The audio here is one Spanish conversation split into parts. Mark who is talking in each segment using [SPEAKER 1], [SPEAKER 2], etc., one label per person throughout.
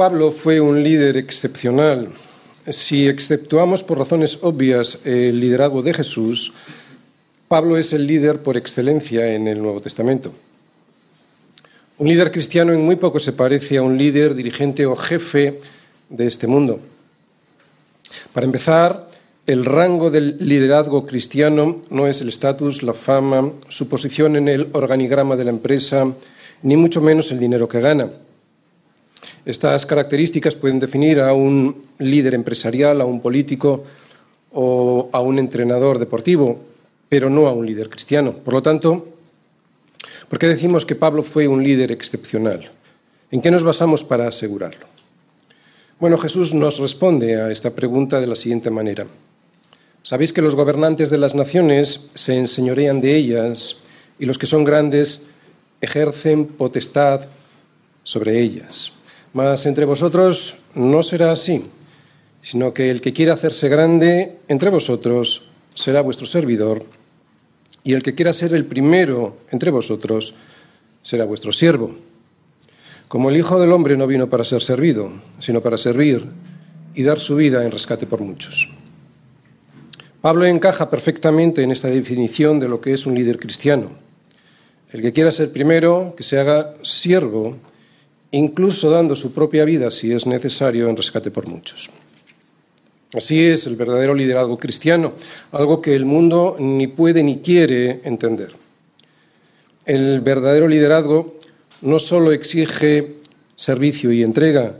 [SPEAKER 1] Pablo fue un líder excepcional. Si exceptuamos por razones obvias el liderazgo de Jesús, Pablo es el líder por excelencia en el Nuevo Testamento. Un líder cristiano en muy poco se parece a un líder, dirigente o jefe de este mundo. Para empezar, el rango del liderazgo cristiano no es el estatus, la fama, su posición en el organigrama de la empresa, ni mucho menos el dinero que gana. Estas características pueden definir a un líder empresarial, a un político o a un entrenador deportivo, pero no a un líder cristiano. Por lo tanto, ¿por qué decimos que Pablo fue un líder excepcional? ¿En qué nos basamos para asegurarlo? Bueno, Jesús nos responde a esta pregunta de la siguiente manera. Sabéis que los gobernantes de las naciones se enseñorean de ellas y los que son grandes ejercen potestad sobre ellas. Mas entre vosotros no será así, sino que el que quiera hacerse grande entre vosotros será vuestro servidor, y el que quiera ser el primero entre vosotros será vuestro siervo. Como el Hijo del Hombre no vino para ser servido, sino para servir y dar su vida en rescate por muchos. Pablo encaja perfectamente en esta definición de lo que es un líder cristiano. El que quiera ser primero, que se haga siervo incluso dando su propia vida si es necesario en rescate por muchos. Así es el verdadero liderazgo cristiano, algo que el mundo ni puede ni quiere entender. El verdadero liderazgo no solo exige servicio y entrega,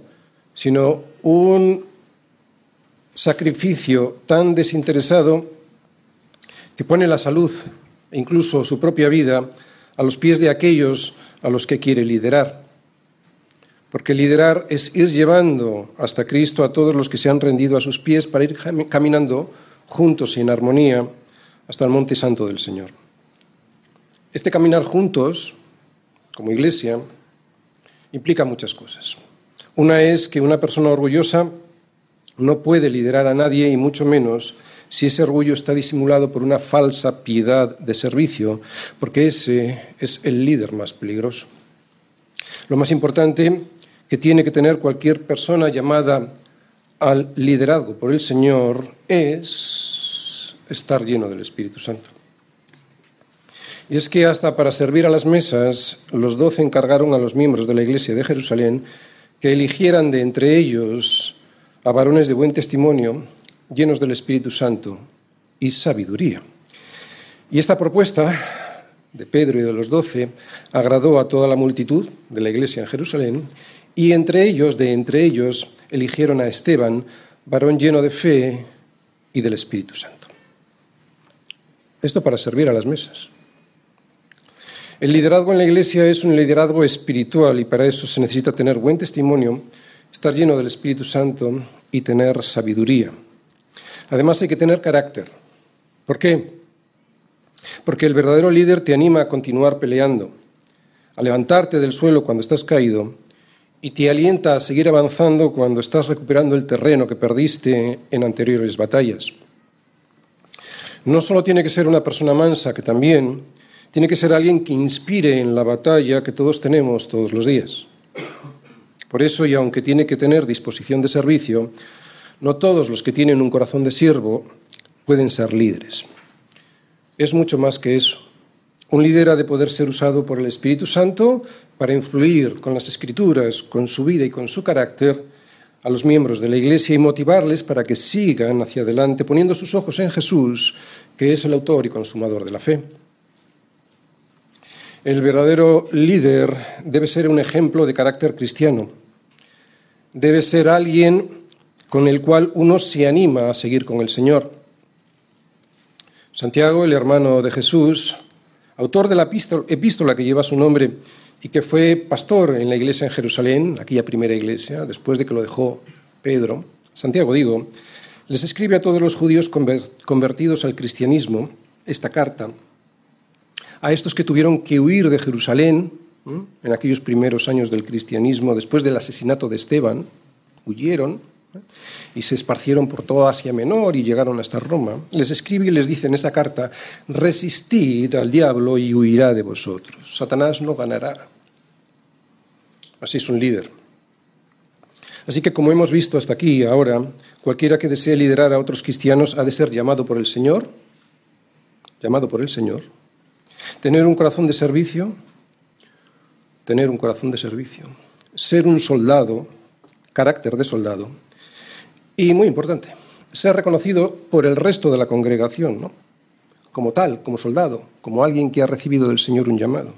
[SPEAKER 1] sino un sacrificio tan desinteresado que pone la salud incluso su propia vida a los pies de aquellos a los que quiere liderar. Porque liderar es ir llevando hasta Cristo a todos los que se han rendido a sus pies para ir caminando juntos en armonía hasta el monte santo del Señor. Este caminar juntos, como iglesia, implica muchas cosas. Una es que una persona orgullosa no puede liderar a nadie y mucho menos si ese orgullo está disimulado por una falsa piedad de servicio, porque ese es el líder más peligroso. Lo más importante que tiene que tener cualquier persona llamada al liderazgo por el Señor es estar lleno del Espíritu Santo. Y es que hasta para servir a las mesas, los doce encargaron a los miembros de la Iglesia de Jerusalén que eligieran de entre ellos a varones de buen testimonio, llenos del Espíritu Santo y sabiduría. Y esta propuesta de Pedro y de los doce agradó a toda la multitud de la Iglesia en Jerusalén y entre ellos, de entre ellos, eligieron a Esteban, varón lleno de fe y del Espíritu Santo. Esto para servir a las mesas. El liderazgo en la iglesia es un liderazgo espiritual y para eso se necesita tener buen testimonio, estar lleno del Espíritu Santo y tener sabiduría. Además hay que tener carácter. ¿Por qué? Porque el verdadero líder te anima a continuar peleando, a levantarte del suelo cuando estás caído y te alienta a seguir avanzando cuando estás recuperando el terreno que perdiste en anteriores batallas. No solo tiene que ser una persona mansa, que también tiene que ser alguien que inspire en la batalla que todos tenemos todos los días. Por eso, y aunque tiene que tener disposición de servicio, no todos los que tienen un corazón de siervo pueden ser líderes. Es mucho más que eso. Un líder ha de poder ser usado por el Espíritu Santo para influir con las escrituras, con su vida y con su carácter a los miembros de la Iglesia y motivarles para que sigan hacia adelante poniendo sus ojos en Jesús, que es el autor y consumador de la fe. El verdadero líder debe ser un ejemplo de carácter cristiano. Debe ser alguien con el cual uno se anima a seguir con el Señor. Santiago, el hermano de Jesús, autor de la epístola que lleva su nombre, y que fue pastor en la iglesia en Jerusalén, aquella primera iglesia, después de que lo dejó Pedro, Santiago digo, les escribe a todos los judíos convertidos al cristianismo esta carta, a estos que tuvieron que huir de Jerusalén en aquellos primeros años del cristianismo, después del asesinato de Esteban, huyeron y se esparcieron por toda Asia Menor y llegaron hasta Roma, les escribe y les dice en esa carta, resistid al diablo y huirá de vosotros. Satanás no ganará. Así es un líder. Así que como hemos visto hasta aquí ahora, cualquiera que desee liderar a otros cristianos ha de ser llamado por el Señor, llamado por el Señor, tener un corazón de servicio, tener un corazón de servicio, ser un soldado, carácter de soldado, y muy importante, ser reconocido por el resto de la congregación, ¿no? como tal, como soldado, como alguien que ha recibido del Señor un llamado.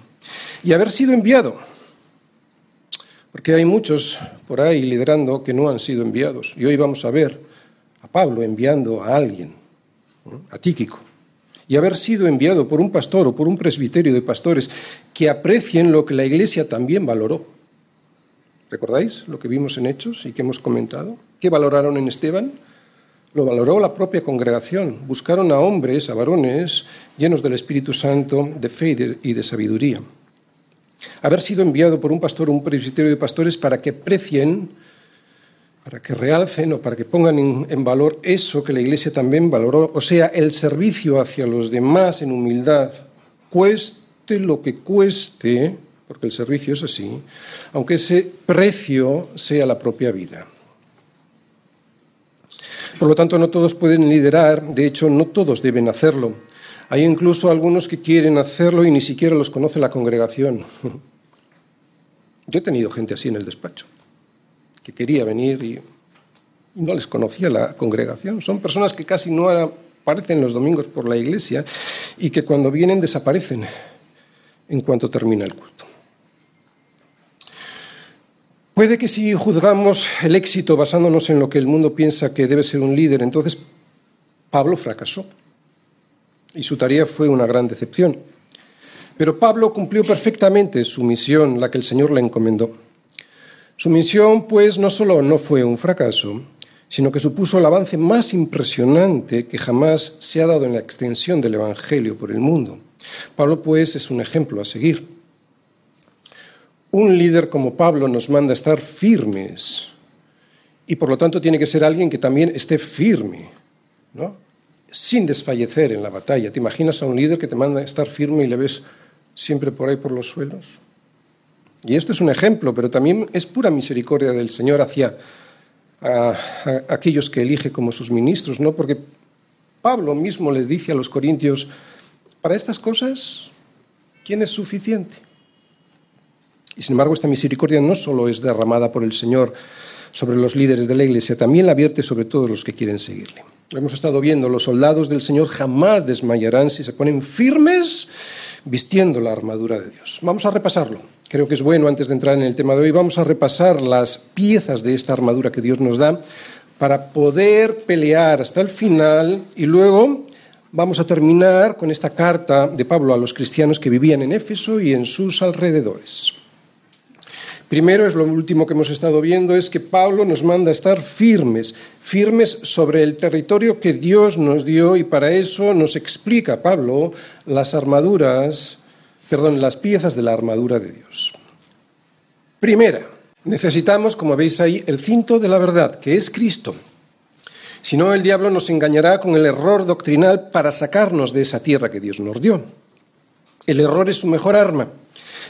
[SPEAKER 1] Y haber sido enviado, porque hay muchos por ahí liderando que no han sido enviados. Y hoy vamos a ver a Pablo enviando a alguien, a Tíquico. Y haber sido enviado por un pastor o por un presbiterio de pastores que aprecien lo que la Iglesia también valoró. ¿Recordáis lo que vimos en Hechos y que hemos comentado? ¿Qué valoraron en Esteban? Lo valoró la propia congregación. Buscaron a hombres, a varones, llenos del Espíritu Santo, de fe y de, sabiduría. Haber sido enviado por un pastor o un presbiterio de pastores para que aprecien, para que realcen o para que pongan en, valor eso que la Iglesia también valoró, o sea, el servicio hacia los demás en humildad, cueste lo que cueste, porque el servicio es así, aunque ese precio sea la propia vida. Por lo tanto, no todos pueden liderar, de hecho, no todos deben hacerlo. Hay incluso algunos que quieren hacerlo y ni siquiera los conoce la congregación. Yo he tenido gente así en el despacho, que quería venir y, no les conocía la congregación. Son personas que casi no aparecen los domingos por la iglesia y que cuando vienen desaparecen en cuanto termina el culto. Puede que si juzgamos el éxito basándonos en lo que el mundo piensa que debe ser un líder, entonces Pablo fracasó y su tarea fue una gran decepción. Pero Pablo cumplió perfectamente su misión, la que el Señor le encomendó. Su misión, pues, no solo no fue un fracaso, sino que supuso el avance más impresionante que jamás se ha dado en la extensión del Evangelio por el mundo. Pablo, pues, es un ejemplo a seguir. Un líder como Pablo nos manda a estar firmes y por lo tanto tiene que ser alguien que también esté firme, ¿no? sin desfallecer en la batalla. ¿Te imaginas a un líder que te manda a estar firme y le ves siempre por ahí por los suelos? Y esto es un ejemplo, pero también es pura misericordia del Señor hacia aquellos que elige como sus ministros, ¿no? Porque Pablo mismo les dice a los corintios, para estas cosas, ¿quién es suficiente? Y sin embargo, esta misericordia no solo es derramada por el Señor sobre los líderes de la Iglesia, también la vierte sobre todos los que quieren seguirle. Hemos estado viendo, los soldados del Señor jamás desmayarán si se ponen firmes vistiendo la armadura de Dios. Vamos a repasarlo. Creo que es bueno, antes de entrar en el tema de hoy, vamos a repasar las piezas de esta armadura que Dios nos da para poder pelear hasta el final y luego vamos a terminar con esta carta de Pablo a los cristianos que vivían en Éfeso y en sus alrededores. Primero es lo último que hemos estado viendo, es que Pablo nos manda a estar firmes, firmes sobre el territorio que Dios nos dio y para eso nos explica Pablo las armaduras, perdón, las piezas de la armadura de Dios. Primera, necesitamos, como veis ahí, el cinto de la verdad, que es Cristo. Si no, el diablo nos engañará con el error doctrinal para sacarnos de esa tierra que Dios nos dio. El error es su mejor arma.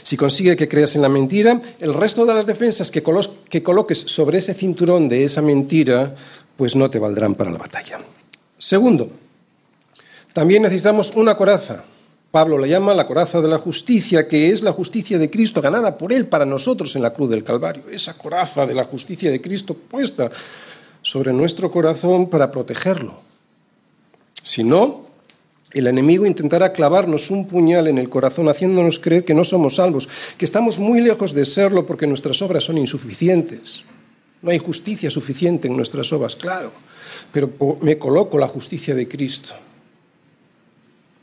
[SPEAKER 1] Si consigue que creas en la mentira, el resto de las defensas que, coloques sobre ese cinturón de esa mentira, pues no te valdrán para la batalla. Segundo, también necesitamos una coraza. Pablo la llama la coraza de la justicia, que es la justicia de Cristo ganada por Él para nosotros en la cruz del Calvario. Esa coraza de la justicia de Cristo puesta sobre nuestro corazón para protegerlo. Si no, el enemigo intentará clavarnos un puñal en el corazón haciéndonos creer que no somos salvos, que estamos muy lejos de serlo porque nuestras obras son insuficientes. No hay justicia suficiente en nuestras obras, claro, pero me coloco la justicia de Cristo.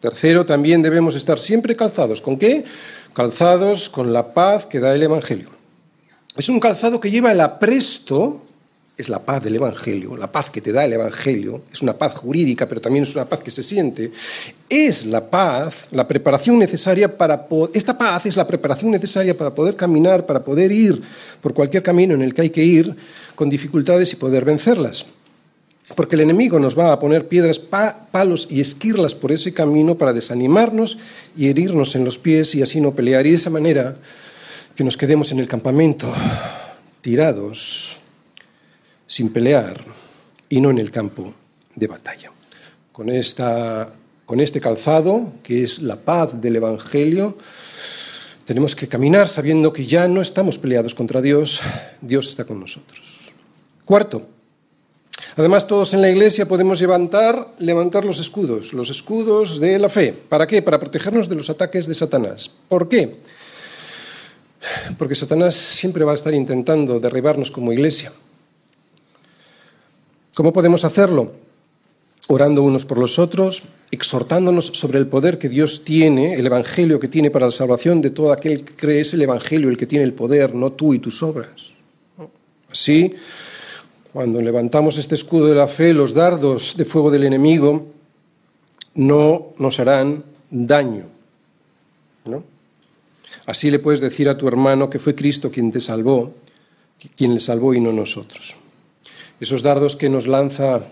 [SPEAKER 1] Tercero, también debemos estar siempre calzados. ¿Con qué? Calzados con la paz que da el Evangelio. Es un calzado que lleva el apresto es la paz del Evangelio, la paz que te da el Evangelio, es una paz jurídica, pero también es una paz que se siente, es la paz, la preparación necesaria para esta paz es la preparación necesaria para poder caminar, para poder ir por cualquier camino en el que hay que ir con dificultades y poder vencerlas. Porque el enemigo nos va a poner piedras, palos y esquirlas por ese camino para desanimarnos y herirnos en los pies y así no pelear. Y de esa manera que nos quedemos en el campamento tirados sin pelear y no en el campo de batalla. Con, esta, con este calzado, que es la paz del Evangelio, tenemos que caminar sabiendo que ya no estamos peleados contra Dios, Dios está con nosotros. Cuarto, además todos en la iglesia podemos levantar, levantar los escudos, los escudos de la fe. ¿Para qué? Para protegernos de los ataques de Satanás. ¿Por qué? Porque Satanás siempre va a estar intentando derribarnos como iglesia. ¿Cómo podemos hacerlo? Orando unos por los otros, exhortándonos sobre el poder que Dios tiene, el Evangelio que tiene para la salvación de todo aquel que cree, es el Evangelio el que tiene el poder, no tú y tus obras. Así, cuando levantamos este escudo de la fe, los dardos de fuego del enemigo no nos harán daño. Así le puedes decir a tu hermano que fue Cristo quien te salvó, quien le salvó y no nosotros. Esos dardos que nos lanza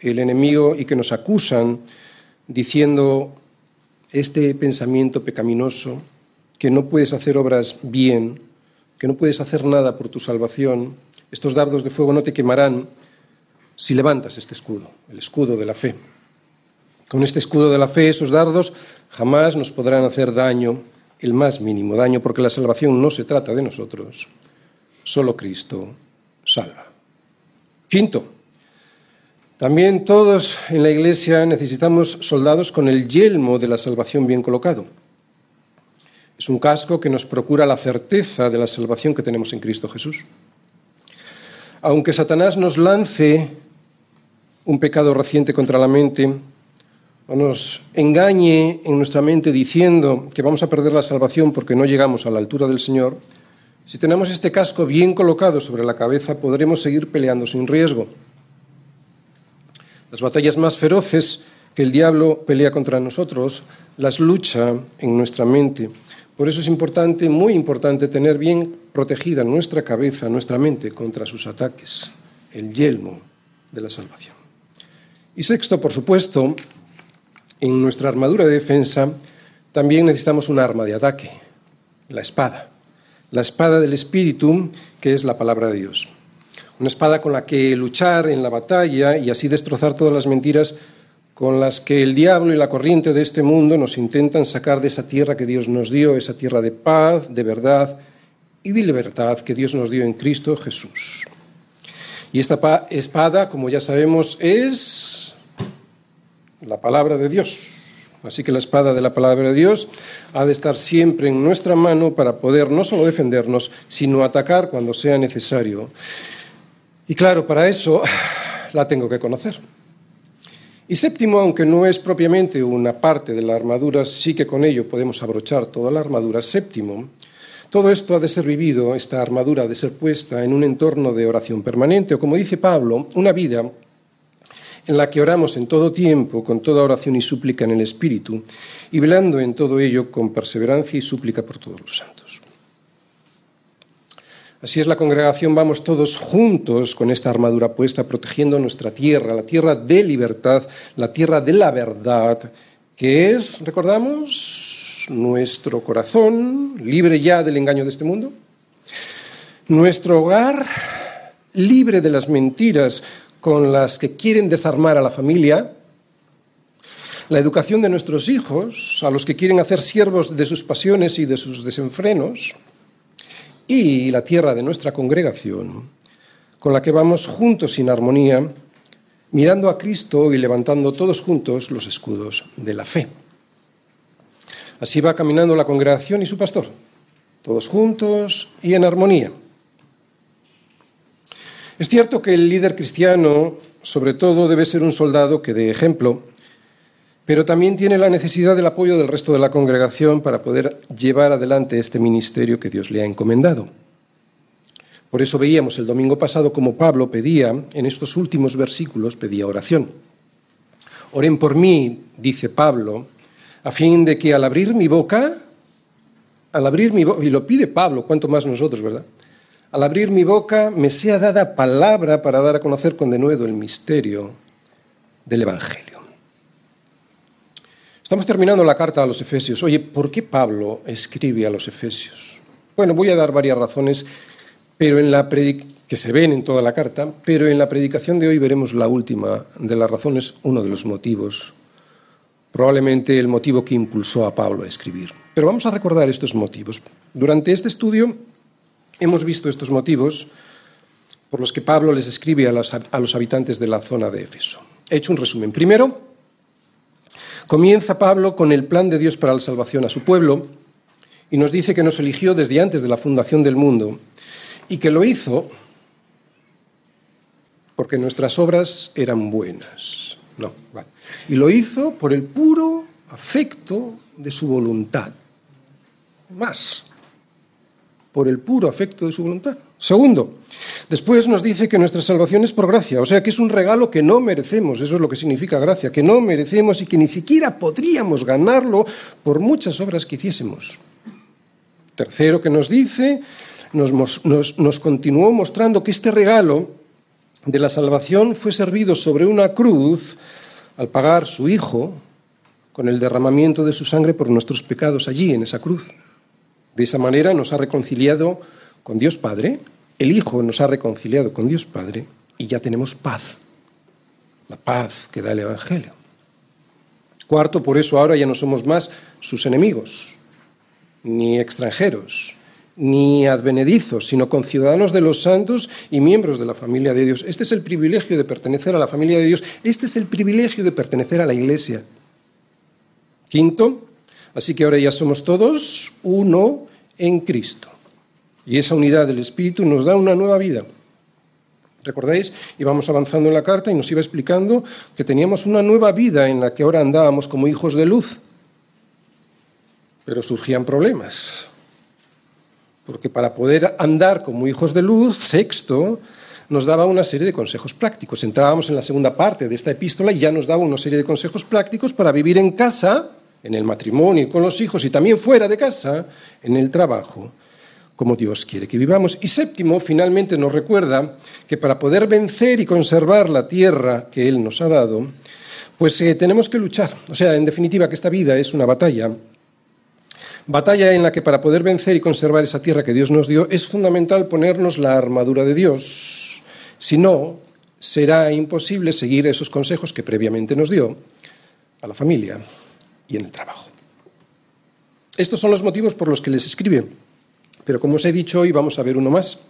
[SPEAKER 1] el enemigo y que nos acusan diciendo este pensamiento pecaminoso, que no puedes hacer obras bien, que no puedes hacer nada por tu salvación, estos dardos de fuego no te quemarán si levantas este escudo, el escudo de la fe. Con este escudo de la fe, esos dardos jamás nos podrán hacer daño, el más mínimo daño, porque la salvación no se trata de nosotros, solo Cristo salva. Quinto, también todos en la Iglesia necesitamos soldados con el yelmo de la salvación bien colocado. Es un casco que nos procura la certeza de la salvación que tenemos en Cristo Jesús. Aunque Satanás nos lance un pecado reciente contra la mente, o nos engañe en nuestra mente diciendo que vamos a perder la salvación porque no llegamos a la altura del Señor, si tenemos este casco bien colocado sobre la cabeza podremos seguir peleando sin riesgo. Las batallas más feroces que el diablo pelea contra nosotros las lucha en nuestra mente. Por eso es importante, muy importante, tener bien protegida nuestra cabeza, nuestra mente contra sus ataques, el yelmo de la salvación. Y sexto, por supuesto, en nuestra armadura de defensa también necesitamos un arma de ataque, la espada. La espada del Espíritu, que es la palabra de Dios una espada con la que luchar en la batalla y así destrozar todas las mentiras con las que el diablo y la corriente de este mundo nos intentan sacar de esa tierra que Dios nos dio, esa tierra de paz, de verdad y de libertad que Dios nos dio en Cristo Jesús. Y esta espada, como ya sabemos, es la palabra de Dios. Así que la espada de la palabra de Dios ha de estar siempre en nuestra mano para poder no solo defendernos, sino atacar cuando sea necesario. Y claro, para eso la tengo que conocer. Y séptimo, aunque no es propiamente una parte de la armadura, sí que con ello podemos abrochar toda la armadura. Séptimo, todo esto ha de ser vivido, esta armadura ha de ser puesta en un entorno de oración permanente, o como dice Pablo, una vida en la que oramos en todo tiempo, con toda oración y súplica en el Espíritu, y velando en todo ello con perseverancia y súplica por todos los santos. Así es la congregación, vamos todos juntos con esta armadura puesta, protegiendo nuestra tierra, la tierra de libertad, la tierra de la verdad, que es, recordamos, nuestro corazón, libre ya del engaño de este mundo, nuestro hogar, libre de las mentiras con las que quieren desarmar a la familia, la educación de nuestros hijos, a los que quieren hacer siervos de sus pasiones y de sus desenfrenos, y la tierra de nuestra congregación, con la que vamos juntos sin armonía, mirando a Cristo y levantando todos juntos los escudos de la fe. Así va caminando la congregación y su pastor, todos juntos y en armonía. Es cierto que el líder cristiano, sobre todo, debe ser un soldado que dé ejemplo, pero también tiene la necesidad del apoyo del resto de la congregación para poder llevar adelante este ministerio que Dios le ha encomendado. Por eso veíamos el domingo pasado como Pablo pedía, en estos últimos versículos, pedía oración. Oren por mí, dice Pablo, a fin de que al abrir mi boca, al abrir mi boca, y lo pide Pablo, cuanto más nosotros, ¿verdad? Al abrir mi boca me sea dada palabra para dar a conocer con denuedo el misterio del Evangelio. Estamos terminando la carta a los Efesios. Oye, ¿por qué Pablo escribe a los Efesios? Bueno, voy a dar varias razones, pero en la, que se ven en toda la carta, pero en la predicación de hoy veremos la última de las razones, uno de los motivos, probablemente el motivo que impulsó a Pablo a escribir. Pero vamos a recordar estos motivos. Durante este estudio hemos visto estos motivos por los que Pablo les escribe a los, habitantes de la zona de Éfeso. He hecho un resumen. Primero, comienza Pablo con el plan de Dios para la salvación a su pueblo y nos dice que nos eligió desde antes de la fundación del mundo y que lo hizo porque nuestras obras eran buenas. No, vale. Y lo hizo por el puro afecto de su voluntad. Más, por el puro afecto de su voluntad. Segundo, después nos dice que nuestra salvación es por gracia, o sea que es un regalo que no merecemos, eso es lo que significa gracia, que no merecemos y que ni siquiera podríamos ganarlo por muchas obras que hiciésemos. Tercero, que nos dice, nos, nos, nos continuó mostrando que este regalo de la salvación fue servido sobre una cruz al pagar su Hijo con el derramamiento de su sangre por nuestros pecados allí, en esa cruz. De esa manera nos ha reconciliado con Dios Padre, el Hijo nos ha reconciliado con Dios Padre y ya tenemos paz, la paz que da el Evangelio. Cuarto, por eso ahora ya no somos más sus enemigos, ni extranjeros, ni advenedizos, sino conciudadanos de los santos y miembros de la familia de Dios. Este es el privilegio de pertenecer a la familia de Dios, este es el privilegio de pertenecer a la iglesia. Quinto, así que ahora ya somos todos uno en Cristo. Y esa unidad del Espíritu nos da una nueva vida. ¿Recordáis? Íbamos avanzando en la carta y nos iba explicando que teníamos una nueva vida en la que ahora andábamos como hijos de luz. Pero surgían problemas. Porque para poder andar como hijos de luz, sexto, nos daba una serie de consejos prácticos. Entrábamos en la segunda parte de esta epístola y ya nos daba una serie de consejos prácticos para vivir en casa, en el matrimonio, con los hijos y también fuera de casa, en el trabajo como Dios quiere que vivamos. Y séptimo, finalmente nos recuerda que para poder vencer y conservar la tierra que Él nos ha dado, pues eh, tenemos que luchar. O sea, en definitiva, que esta vida es una batalla. Batalla en la que para poder vencer y conservar esa tierra que Dios nos dio es fundamental ponernos la armadura de Dios. Si no, será imposible seguir esos consejos que previamente nos dio a la familia y en el trabajo. Estos son los motivos por los que les escribe pero como os he dicho, hoy vamos a ver uno más.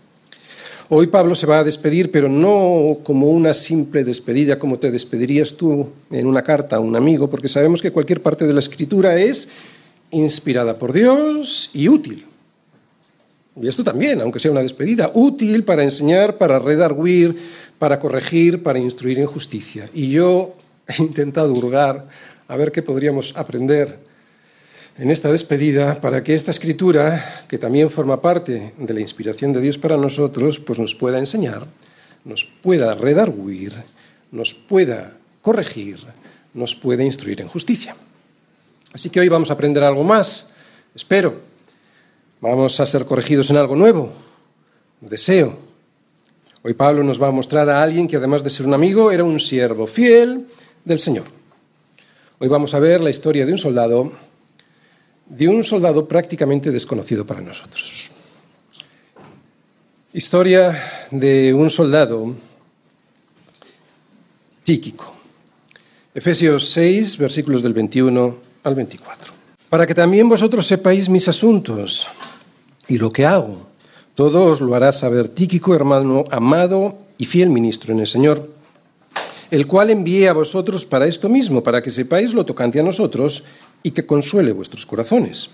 [SPEAKER 1] Hoy Pablo se va a despedir, pero no como una simple despedida, como te despedirías tú en una carta a un amigo, porque sabemos que cualquier parte de la escritura es inspirada por Dios y útil. Y esto también, aunque sea una despedida, útil para enseñar, para redarguir, para corregir, para instruir en justicia. Y yo he intentado hurgar a ver qué podríamos aprender en esta despedida para que esta escritura, que también forma parte de la inspiración de Dios para nosotros, pues nos pueda enseñar, nos pueda redarguir, nos pueda corregir, nos pueda instruir en justicia. Así que hoy vamos a aprender algo más, espero. Vamos a ser corregidos en algo nuevo, deseo. Hoy Pablo nos va a mostrar a alguien que además de ser un amigo, era un siervo fiel del Señor. Hoy vamos a ver la historia de un soldado de un soldado prácticamente desconocido para nosotros. Historia de un soldado tíquico. Efesios 6, versículos del 21 al 24. Para que también vosotros sepáis mis asuntos y lo que hago. Todo os lo hará saber Tíquico, hermano amado y fiel ministro en el Señor, el cual envié a vosotros para esto mismo, para que sepáis lo tocante a nosotros y que consuele vuestros corazones.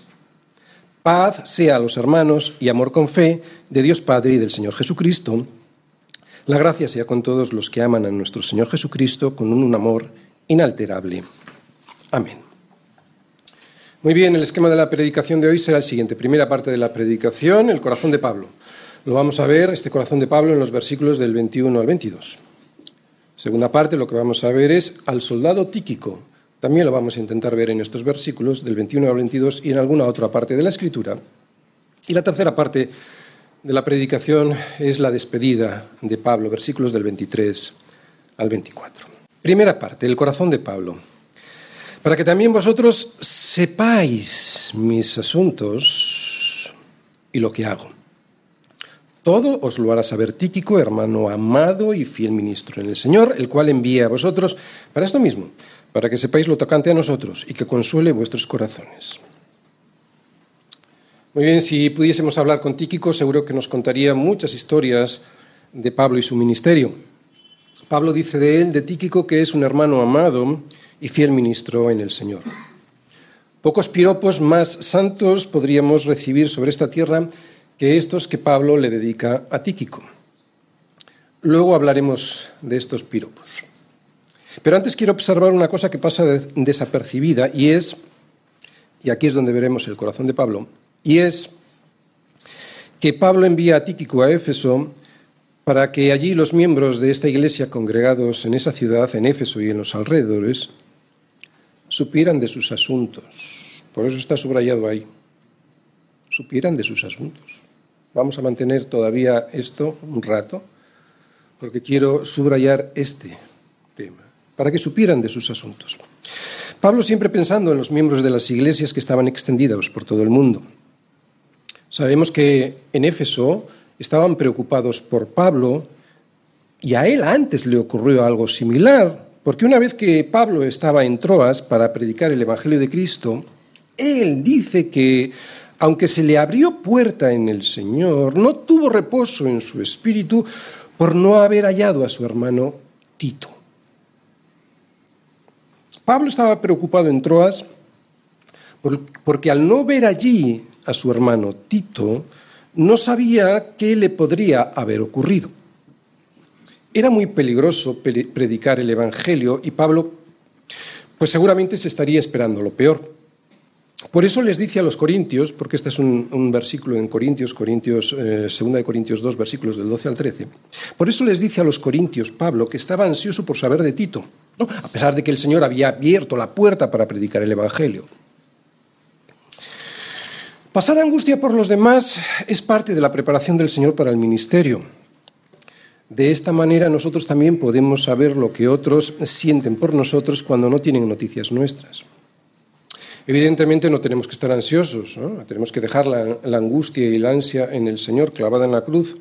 [SPEAKER 1] Paz sea a los hermanos y amor con fe de Dios Padre y del Señor Jesucristo. La gracia sea con todos los que aman a nuestro Señor Jesucristo con un amor inalterable. Amén. Muy bien, el esquema de la predicación de hoy será el siguiente. Primera parte de la predicación, el corazón de Pablo. Lo vamos a ver, este corazón de Pablo, en los versículos del 21 al 22. Segunda parte, lo que vamos a ver es al soldado tíquico, también lo vamos a intentar ver en estos versículos del 21 al 22 y en alguna otra parte de la Escritura. Y la tercera parte de la predicación es la despedida de Pablo, versículos del 23 al 24. Primera parte, el corazón de Pablo. Para que también vosotros sepáis mis asuntos y lo que hago. Todo os lo hará saber Tíquico, hermano amado y fiel ministro en el Señor, el cual envía a vosotros para esto mismo, para que sepáis lo tocante a nosotros y que consuele vuestros corazones. Muy bien, si pudiésemos hablar con Tíquico, seguro que nos contaría muchas historias de Pablo y su ministerio. Pablo dice de él, de Tíquico, que es un hermano amado y fiel ministro en el Señor. Pocos piropos más santos podríamos recibir sobre esta tierra que estos que Pablo le dedica a Tíquico. Luego hablaremos de estos piropos. Pero antes quiero observar una cosa que pasa desapercibida y es, y aquí es donde veremos el corazón de Pablo, y es que Pablo envía a Tíquico a Éfeso para que allí los miembros de esta iglesia congregados en esa ciudad, en Éfeso y en los alrededores, supieran de sus asuntos. Por eso está subrayado ahí. Supieran de sus asuntos. Vamos a mantener todavía esto un rato, porque quiero subrayar este tema, para que supieran de sus asuntos. Pablo siempre pensando en los miembros de las iglesias que estaban extendidos por todo el mundo. Sabemos que en Éfeso estaban preocupados por Pablo y a él antes le ocurrió algo similar, porque una vez que Pablo estaba en Troas para predicar el Evangelio de Cristo, él dice que, aunque se le abrió puerta en el Señor, no tuvo reposo en su espíritu por no haber hallado a su hermano Tito. Pablo estaba preocupado en Troas porque al no ver allí a su hermano Tito, no sabía qué le podría haber ocurrido. Era muy peligroso predicar el Evangelio y Pablo, pues seguramente se estaría esperando lo peor. Por eso les dice a los corintios, porque este es un, versículo en Corintios, Corintios, eh, 2 de Corintios 2, versículos del 12 al 13. Por eso les dice a los corintios Pablo que estaba ansioso por saber de Tito, a pesar de que el Señor había abierto la puerta para predicar el Evangelio. Pasar angustia por los demás es parte de la preparación del Señor para el ministerio. De esta manera nosotros también podemos saber lo que otros sienten por nosotros cuando no tienen noticias nuestras. Evidentemente no tenemos que estar ansiosos, tenemos que dejar la, la, angustia y la ansia en el Señor clavada en la cruz.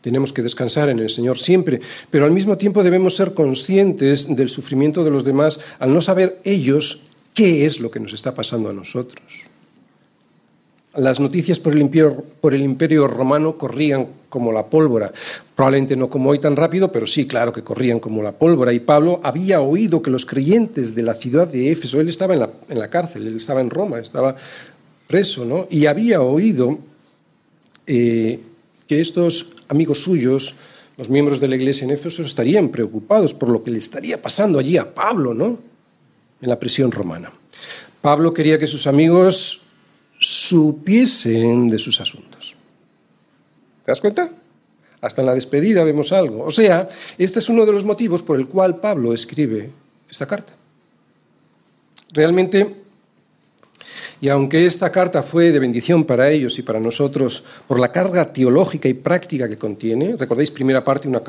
[SPEAKER 1] Tenemos que descansar en el Señor siempre, pero al mismo tiempo debemos ser conscientes del sufrimiento de los demás al no saber ellos qué es lo que nos está pasando a nosotros. Las noticias por el, imperio, romano corrían como la pólvora. Probablemente no como hoy tan rápido, pero sí, claro que corrían como la pólvora. Y Pablo había oído que los creyentes de la ciudad de Éfeso, él estaba en la, en la cárcel, él estaba en Roma, estaba preso, ¿no? Y había oído eh, que estos amigos suyos, los miembros de la iglesia en Éfeso, estarían preocupados por lo que le estaría pasando allí a Pablo, ¿no? En la prisión romana. Pablo quería que sus amigos supiesen de sus asuntos. ¿Te das cuenta? Hasta en la despedida vemos algo. O sea, este es uno de los motivos por el cual Pablo escribe esta carta. Realmente, y aunque esta carta fue de bendición para ellos y para nosotros por la carga teológica y práctica que contiene, recordáis primera parte una,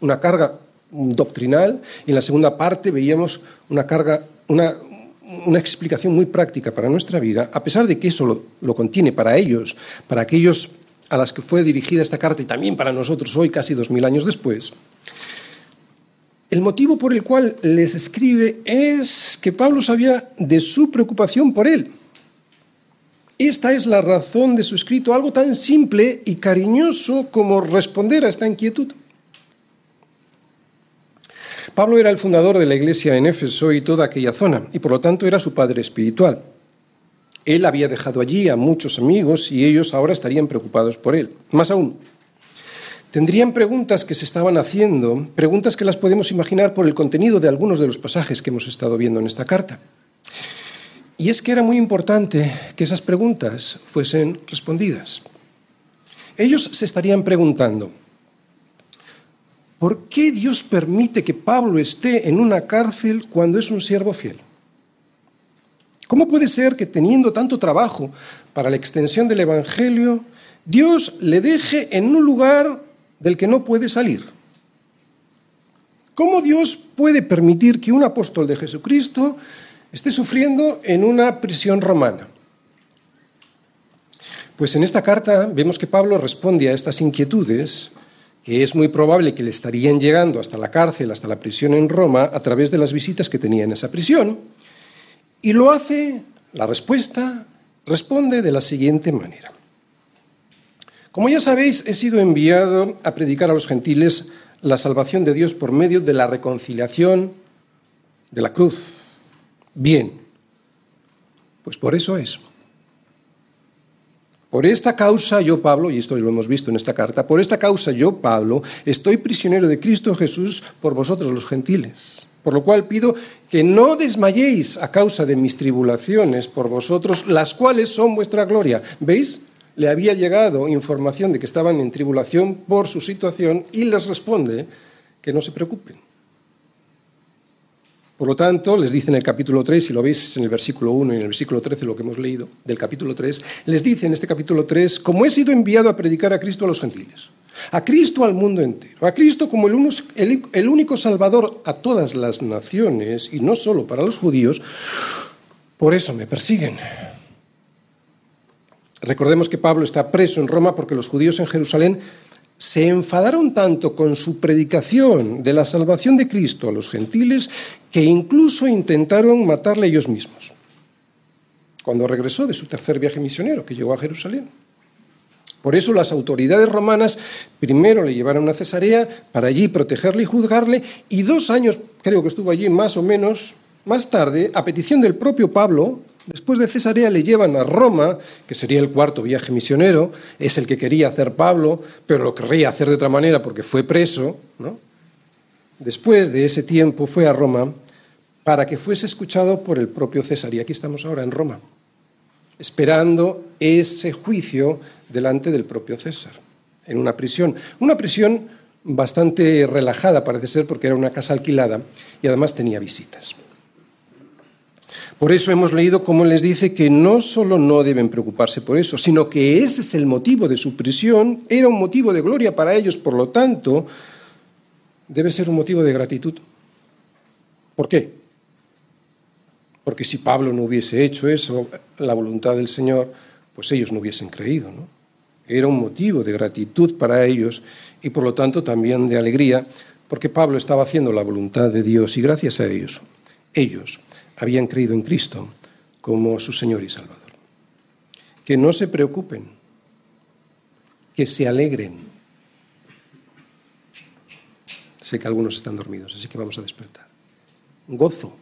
[SPEAKER 1] una carga doctrinal y en la segunda parte veíamos una carga, una, una explicación muy práctica para nuestra vida, a pesar de que eso lo, contiene para ellos, para aquellos a las que fue dirigida esta carta y también para nosotros hoy, casi dos mil años después, el motivo por el cual les escribe es que Pablo sabía de su preocupación por él. Esta es la razón de su escrito, algo tan simple y cariñoso como responder a esta inquietud. Pablo era el fundador de la iglesia en Éfeso y toda aquella zona, y por lo tanto era su padre espiritual. Él había dejado allí a muchos amigos y ellos ahora estarían preocupados por él. Más aún, tendrían preguntas que se estaban haciendo, preguntas que las podemos imaginar por el contenido de algunos de los pasajes que hemos estado viendo en esta carta. Y es que era muy importante que esas preguntas fuesen respondidas. Ellos se estarían preguntando, ¿Por qué Dios permite que Pablo esté en una cárcel cuando es un siervo fiel? ¿Cómo puede ser que teniendo tanto trabajo para la extensión del Evangelio, Dios le deje en un lugar del que no puede salir? ¿Cómo Dios puede permitir que un apóstol de Jesucristo esté sufriendo en una prisión romana? Pues en esta carta vemos que Pablo responde a estas inquietudes que es muy probable que le estarían llegando hasta la cárcel, hasta la prisión en Roma, a través de las visitas que tenía en esa prisión, y lo hace, la respuesta responde de la siguiente manera. Como ya sabéis, he sido enviado a predicar a los gentiles la salvación de Dios por medio de la reconciliación de la cruz. Bien, pues por eso es. Por esta causa yo, Pablo, y esto lo hemos visto en esta carta, por esta causa yo, Pablo, estoy prisionero de Cristo Jesús por vosotros los gentiles. Por lo cual pido que no desmayéis a causa de mis tribulaciones por vosotros, las cuales son vuestra gloria. ¿Veis? Le había llegado información de que estaban en tribulación por su situación y les responde que no se preocupen. Por lo tanto, les dice en el capítulo 3, si lo veis en el versículo 1 y en el versículo 13, lo que hemos leído del capítulo 3, les dice en este capítulo 3, como he sido enviado a predicar a Cristo a los gentiles, a Cristo al mundo entero, a Cristo como el, el único salvador a todas las naciones y no solo para los judíos, por eso me persiguen. Recordemos que Pablo está preso en Roma porque los judíos en Jerusalén se enfadaron tanto con su predicación de la salvación de Cristo a los gentiles que incluso intentaron matarle ellos mismos, cuando regresó de su tercer viaje misionero que llegó a Jerusalén. Por eso las autoridades romanas primero le llevaron a Cesarea para allí protegerle y juzgarle, y dos años, creo que estuvo allí más o menos, más tarde, a petición del propio Pablo, Después de Cesarea le llevan a Roma, que sería el cuarto viaje misionero, es el que quería hacer Pablo, pero lo querría hacer de otra manera porque fue preso. Después de ese tiempo fue a Roma para que fuese escuchado por el propio César. Y aquí estamos ahora en Roma, esperando ese juicio delante del propio César, en una prisión. Una prisión bastante relajada, parece ser, porque era una casa alquilada y además tenía visitas. Por eso hemos leído cómo les dice que no solo no deben preocuparse por eso, sino que ese es el motivo de su prisión, era un motivo de gloria para ellos, por lo tanto, debe ser un motivo de gratitud. ¿Por qué? Porque si Pablo no hubiese hecho eso, la voluntad del Señor, pues ellos no hubiesen creído. ¿no? Era un motivo de gratitud para ellos y por lo tanto también de alegría, porque Pablo estaba haciendo la voluntad de Dios y gracias a ellos, ellos habían creído en Cristo como su Señor y Salvador. Que no se preocupen, que se alegren. Sé que algunos están dormidos, así que vamos a despertar. Gozo.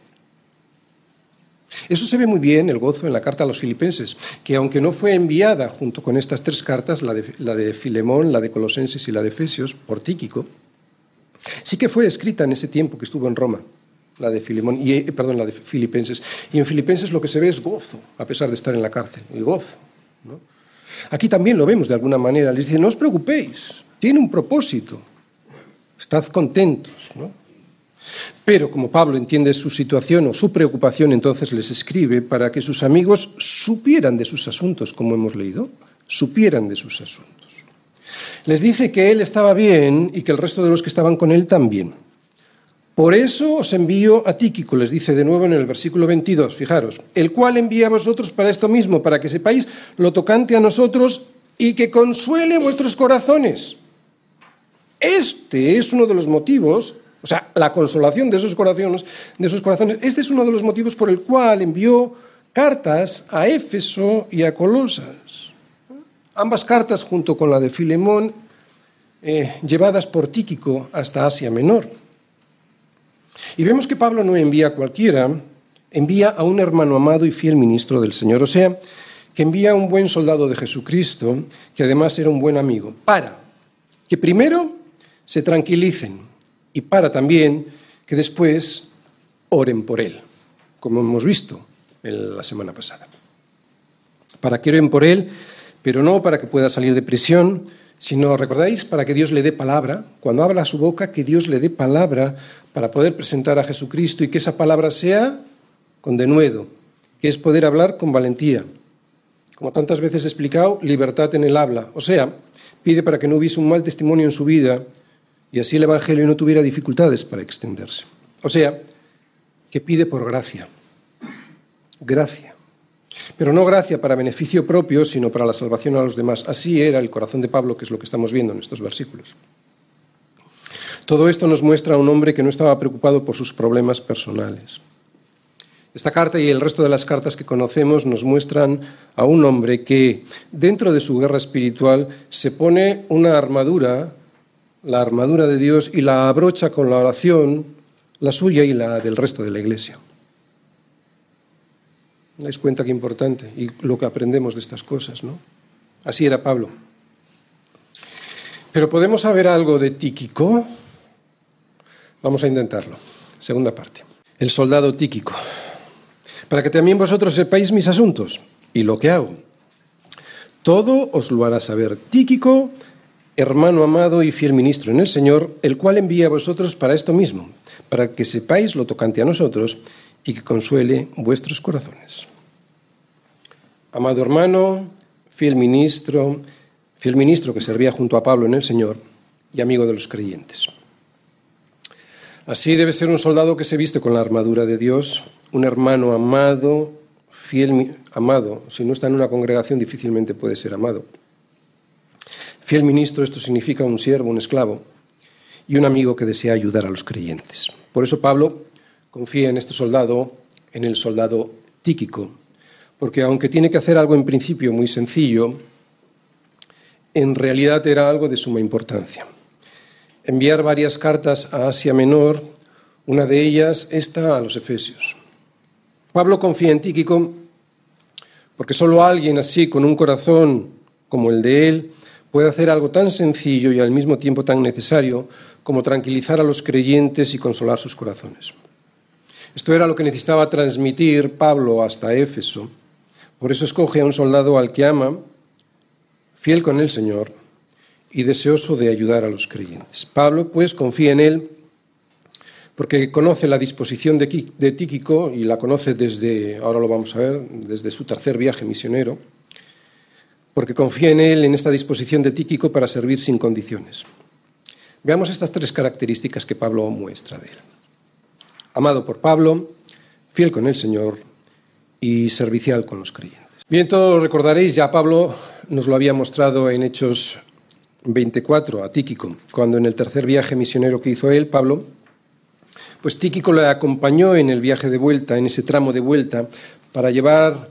[SPEAKER 1] Eso se ve muy bien, el gozo, en la carta a los filipenses, que aunque no fue enviada junto con estas tres cartas, la de, la de Filemón, la de Colosenses y la de Efesios, por Tíquico, sí que fue escrita en ese tiempo que estuvo en Roma la de Filemón, y, eh, perdón, la de Filipenses. Y en Filipenses lo que se ve es gozo, a pesar de estar en la cárcel, el gozo. Aquí también lo vemos de alguna manera. Les dice, no os preocupéis, tiene un propósito, estad contentos. Pero como Pablo entiende su situación o su preocupación, entonces les escribe para que sus amigos supieran de sus asuntos, como hemos leído, supieran de sus asuntos. Les dice que él estaba bien y que el resto de los que estaban con él también. Por eso os envío a Tíquico, les dice de nuevo en el versículo 22, fijaros, el cual envía a vosotros para esto mismo, para que sepáis lo tocante a nosotros y que consuele vuestros corazones. Este es uno de los motivos, o sea, la consolación de esos corazones, de esos corazones, este es uno de los motivos por el cual envió cartas a Éfeso y a Colosas. Ambas cartas, junto con la de Filemón, eh, llevadas por Tíquico hasta Asia Menor. Y vemos que Pablo no envía a cualquiera, envía a un hermano amado y fiel ministro del Señor, o sea, que envía a un buen soldado de Jesucristo, que además era un buen amigo, para que primero se tranquilicen y para también que después oren por él, como hemos visto la semana pasada. Para que oren por él, pero no para que pueda salir de prisión, sino, ¿recordáis? Para que Dios le dé palabra, cuando abra su boca, que Dios le dé palabra para poder presentar a Jesucristo y que esa palabra sea con denuedo, que es poder hablar con valentía. Como tantas veces he explicado, libertad en el habla. O sea, pide para que no hubiese un mal testimonio en su vida y así el Evangelio no tuviera dificultades para extenderse. O sea, que pide por gracia. Gracia. Pero no gracia para beneficio propio, sino para la salvación a los demás. Así era el corazón de Pablo, que es lo que estamos viendo en estos versículos. Todo esto nos muestra a un hombre que no estaba preocupado por sus problemas personales. Esta carta y el resto de las cartas que conocemos nos muestran a un hombre que dentro de su guerra espiritual se pone una armadura, la armadura de Dios, y la abrocha con la oración, la suya y la del resto de la iglesia. ¿Dais cuenta qué importante? Y lo que aprendemos de estas cosas, ¿no? Así era Pablo. Pero ¿podemos saber algo de Tíquico? Vamos a intentarlo. Segunda parte. El soldado Tíquico. Para que también vosotros sepáis mis asuntos y lo que hago. Todo os lo hará saber Tíquico, hermano amado y fiel ministro en el Señor, el cual envía a vosotros para esto mismo, para que sepáis lo tocante a nosotros y que consuele vuestros corazones. Amado hermano, fiel ministro, fiel ministro que servía junto a Pablo en el Señor y amigo de los creyentes. Así debe ser un soldado que se viste con la armadura de Dios, un hermano amado, fiel amado. Si no está en una congregación difícilmente puede ser amado. Fiel ministro, esto significa un siervo, un esclavo y un amigo que desea ayudar a los creyentes. Por eso Pablo confía en este soldado, en el soldado Tíquico, porque aunque tiene que hacer algo en principio muy sencillo, en realidad era algo de suma importancia. Enviar varias cartas a Asia Menor, una de ellas esta a los Efesios. Pablo confía en Tíquico porque solo alguien así, con un corazón como el de él, puede hacer algo tan sencillo y al mismo tiempo tan necesario como tranquilizar a los creyentes y consolar sus corazones. Esto era lo que necesitaba transmitir Pablo hasta Éfeso. Por eso escoge a un soldado al que ama, fiel con el Señor y deseoso de ayudar a los creyentes. Pablo, pues, confía en él porque conoce la disposición de, Tíquico y la conoce desde, ahora lo vamos a ver, desde su tercer viaje misionero, porque confía en él, en esta disposición de Tíquico para servir sin condiciones. Veamos estas tres características que Pablo muestra de él amado por Pablo, fiel con el Señor y servicial con los creyentes. Bien, todos recordaréis, ya Pablo nos lo había mostrado en Hechos 24 a Tíquico, cuando en el tercer viaje misionero que hizo él, Pablo, pues Tíquico le acompañó en el viaje de vuelta, en ese tramo de vuelta, para llevar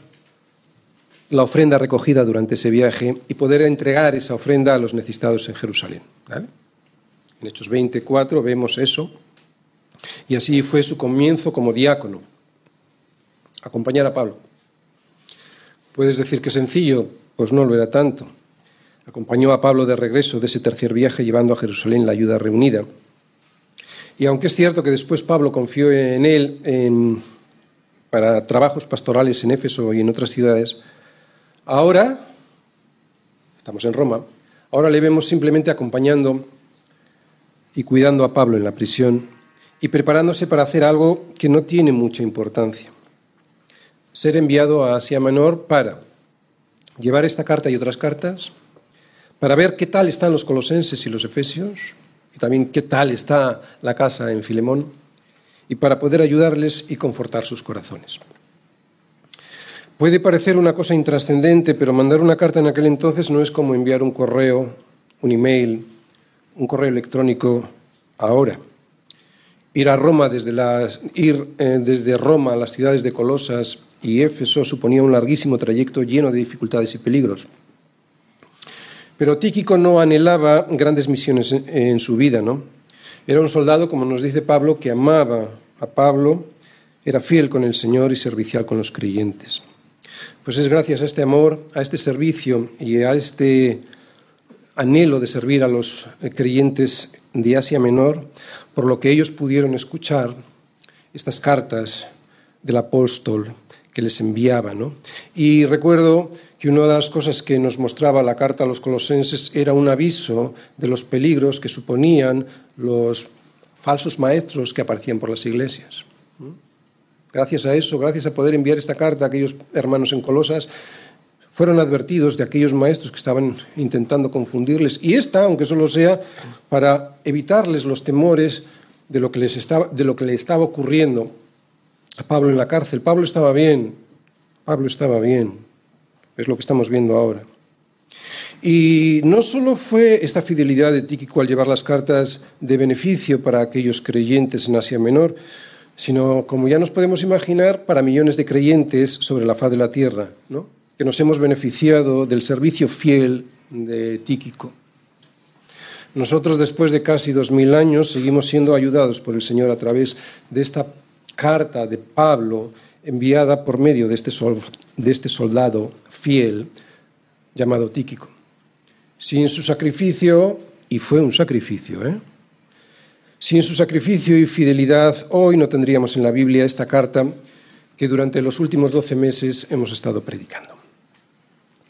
[SPEAKER 1] la ofrenda recogida durante ese viaje y poder entregar esa ofrenda a los necesitados en Jerusalén. En Hechos 24 vemos eso, y así fue su comienzo como diácono, acompañar a Pablo. Puedes decir que sencillo, pues no lo era tanto. Acompañó a Pablo de regreso de ese tercer viaje llevando a Jerusalén la ayuda reunida. Y aunque es cierto que después Pablo confió en él para trabajos pastorales en Éfeso y en otras ciudades, ahora, estamos en Roma, ahora le vemos simplemente acompañando y cuidando a Pablo en la prisión y preparándose para hacer algo que no tiene mucha importancia. Ser enviado a Asia Menor para llevar esta carta y otras cartas, para ver qué tal están los colosenses y los efesios, y también qué tal está la casa en Filemón, y para poder ayudarles y confortar sus corazones. Puede parecer una cosa intrascendente, pero mandar una carta en aquel entonces no es como enviar un correo, un email, un correo electrónico ahora. Ir a Roma desde, ir, eh, desde Roma a las ciudades de Colosas y Éfeso suponía un larguísimo trayecto lleno de dificultades y peligros. Pero Tíquico no anhelaba grandes misiones en, en su vida, ¿no? Era un soldado, como nos dice Pablo, que amaba a Pablo, era fiel con el Señor y servicial con los creyentes. Pues es gracias a este amor, a este servicio y a este anhelo de servir a los creyentes de Asia Menor, por lo que ellos pudieron escuchar estas cartas del apóstol que les enviaba. Y recuerdo que una de las cosas que nos mostraba la carta a los colosenses era un aviso de los peligros que suponían los falsos maestros que aparecían por las iglesias. Gracias a eso, gracias a poder enviar esta carta a aquellos hermanos en Colosas, fueron advertidos de aquellos maestros que estaban intentando confundirles. Y esta, aunque solo sea para evitarles los temores de lo que, les estaba, de lo que le estaba ocurriendo a Pablo en la cárcel. Pablo estaba bien, Pablo estaba bien, es lo que estamos viendo ahora. Y no solo fue esta fidelidad de Tíquico al llevar las cartas de beneficio para aquellos creyentes en Asia Menor, sino, como ya nos podemos imaginar, para millones de creyentes sobre la faz de la tierra, ¿no? Que nos hemos beneficiado del servicio fiel de Tíquico. Nosotros, después de casi dos mil años, seguimos siendo ayudados por el Señor a través de esta carta de Pablo enviada por medio de este, de este soldado fiel llamado Tíquico. Sin su sacrificio, y fue un sacrificio, ¿eh? sin su sacrificio y fidelidad, hoy no tendríamos en la Biblia esta carta que durante los últimos doce meses hemos estado predicando.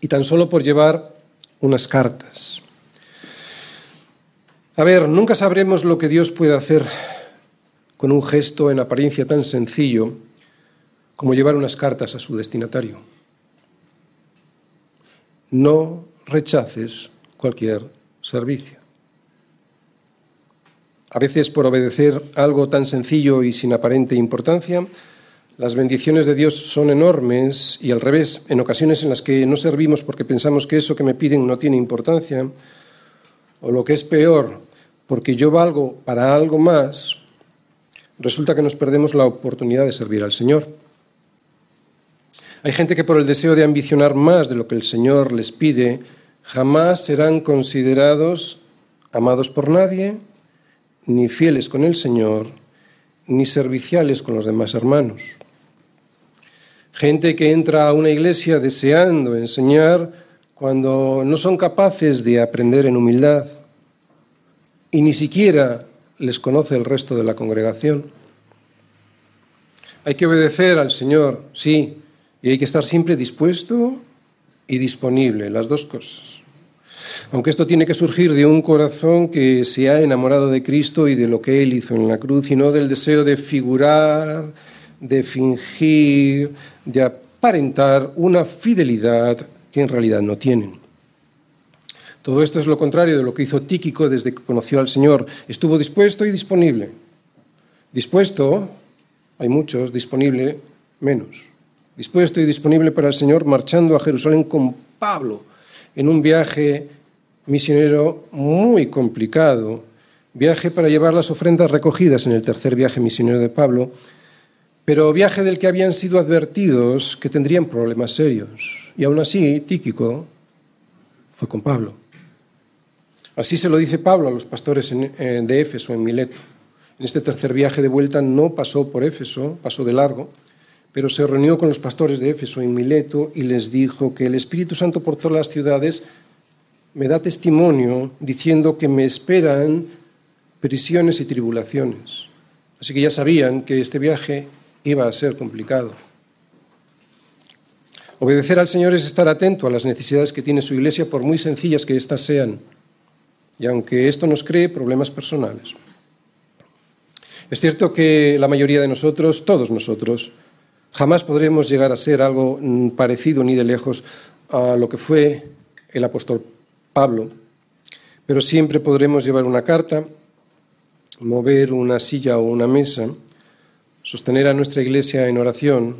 [SPEAKER 1] Y tan solo por llevar unas cartas. A ver, nunca sabremos lo que Dios puede hacer con un gesto en apariencia tan sencillo como llevar unas cartas a su destinatario. No rechaces cualquier servicio. A veces por obedecer algo tan sencillo y sin aparente importancia, las bendiciones de Dios son enormes y al revés, en ocasiones en las que no servimos porque pensamos que eso que me piden no tiene importancia, o lo que es peor, porque yo valgo para algo más, resulta que nos perdemos la oportunidad de servir al Señor. Hay gente que por el deseo de ambicionar más de lo que el Señor les pide, jamás serán considerados amados por nadie, ni fieles con el Señor, ni serviciales con los demás hermanos. Gente que entra a una iglesia deseando enseñar cuando no son capaces de aprender en humildad y ni siquiera les conoce el resto de la congregación. Hay que obedecer al Señor, sí, y hay que estar siempre dispuesto y disponible, las dos cosas. Aunque esto tiene que surgir de un corazón que se ha enamorado de Cristo y de lo que Él hizo en la cruz, y no del deseo de figurar, de fingir, de aparentar una fidelidad que en realidad no tienen. Todo esto es lo contrario de lo que hizo Tíquico desde que conoció al Señor. Estuvo dispuesto y disponible. Dispuesto, hay muchos, disponible, menos dispuesto y disponible para el Señor, marchando a Jerusalén con Pablo en un viaje misionero muy complicado, viaje para llevar las ofrendas recogidas en el tercer viaje misionero de Pablo, pero viaje del que habían sido advertidos que tendrían problemas serios. Y aún así, Tíquico fue con Pablo. Así se lo dice Pablo a los pastores de Éfeso, en Mileto. En este tercer viaje de vuelta no pasó por Éfeso, pasó de largo, pero se reunió con los pastores de Éfeso en Mileto y les dijo que el Espíritu Santo por todas las ciudades me da testimonio diciendo que me esperan prisiones y tribulaciones. Así que ya sabían que este viaje iba a ser complicado. Obedecer al Señor es estar atento a las necesidades que tiene su iglesia, por muy sencillas que éstas sean, y aunque esto nos cree problemas personales. Es cierto que la mayoría de nosotros, todos nosotros, Jamás podremos llegar a ser algo mm, parecido ni de lejos a lo que fue el apóstol Pablo, pero siempre podremos llevar una carta, mover una silla o una mesa, sostener a nuestra iglesia en oración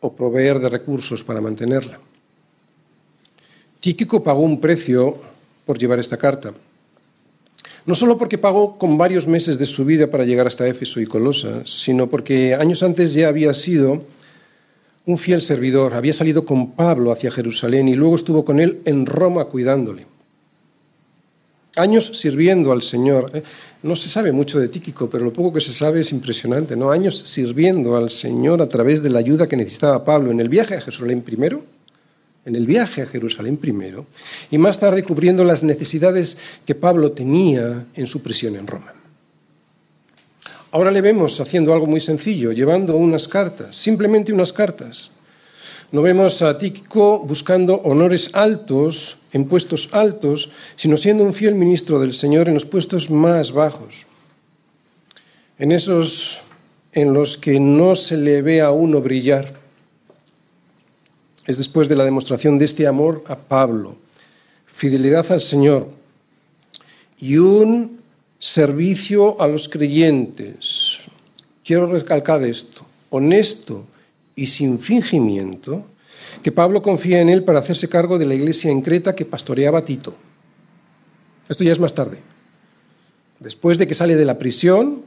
[SPEAKER 1] o proveer de recursos para mantenerla. Tíquico pagó un precio por llevar esta carta. No solo porque pagó con varios meses de su vida para llegar hasta Éfeso y Colosa, sino porque años antes ya había sido un fiel servidor, había salido con Pablo hacia Jerusalén y luego estuvo con él en Roma cuidándole. Años sirviendo al Señor. ¿eh? No se sabe mucho de Tíquico, pero lo poco que se sabe es impresionante. ¿no? Años sirviendo al Señor a través de la ayuda que necesitaba Pablo en el viaje a Jerusalén primero en el viaje a Jerusalén primero, y más tarde cubriendo las necesidades que Pablo tenía en su prisión en Roma. Ahora le vemos haciendo algo muy sencillo, llevando unas cartas, simplemente unas cartas. No vemos a Tíquico buscando honores altos, en puestos altos, sino siendo un fiel ministro del Señor en los puestos más bajos. En esos en los que no se le ve a uno brillar, es después de la demostración de este amor a Pablo, fidelidad al Señor y un servicio a los creyentes. Quiero recalcar esto, honesto y sin fingimiento que Pablo confía en él para hacerse cargo de la iglesia en Creta que pastoreaba Tito. Esto ya es más tarde. Después de que sale de la prisión,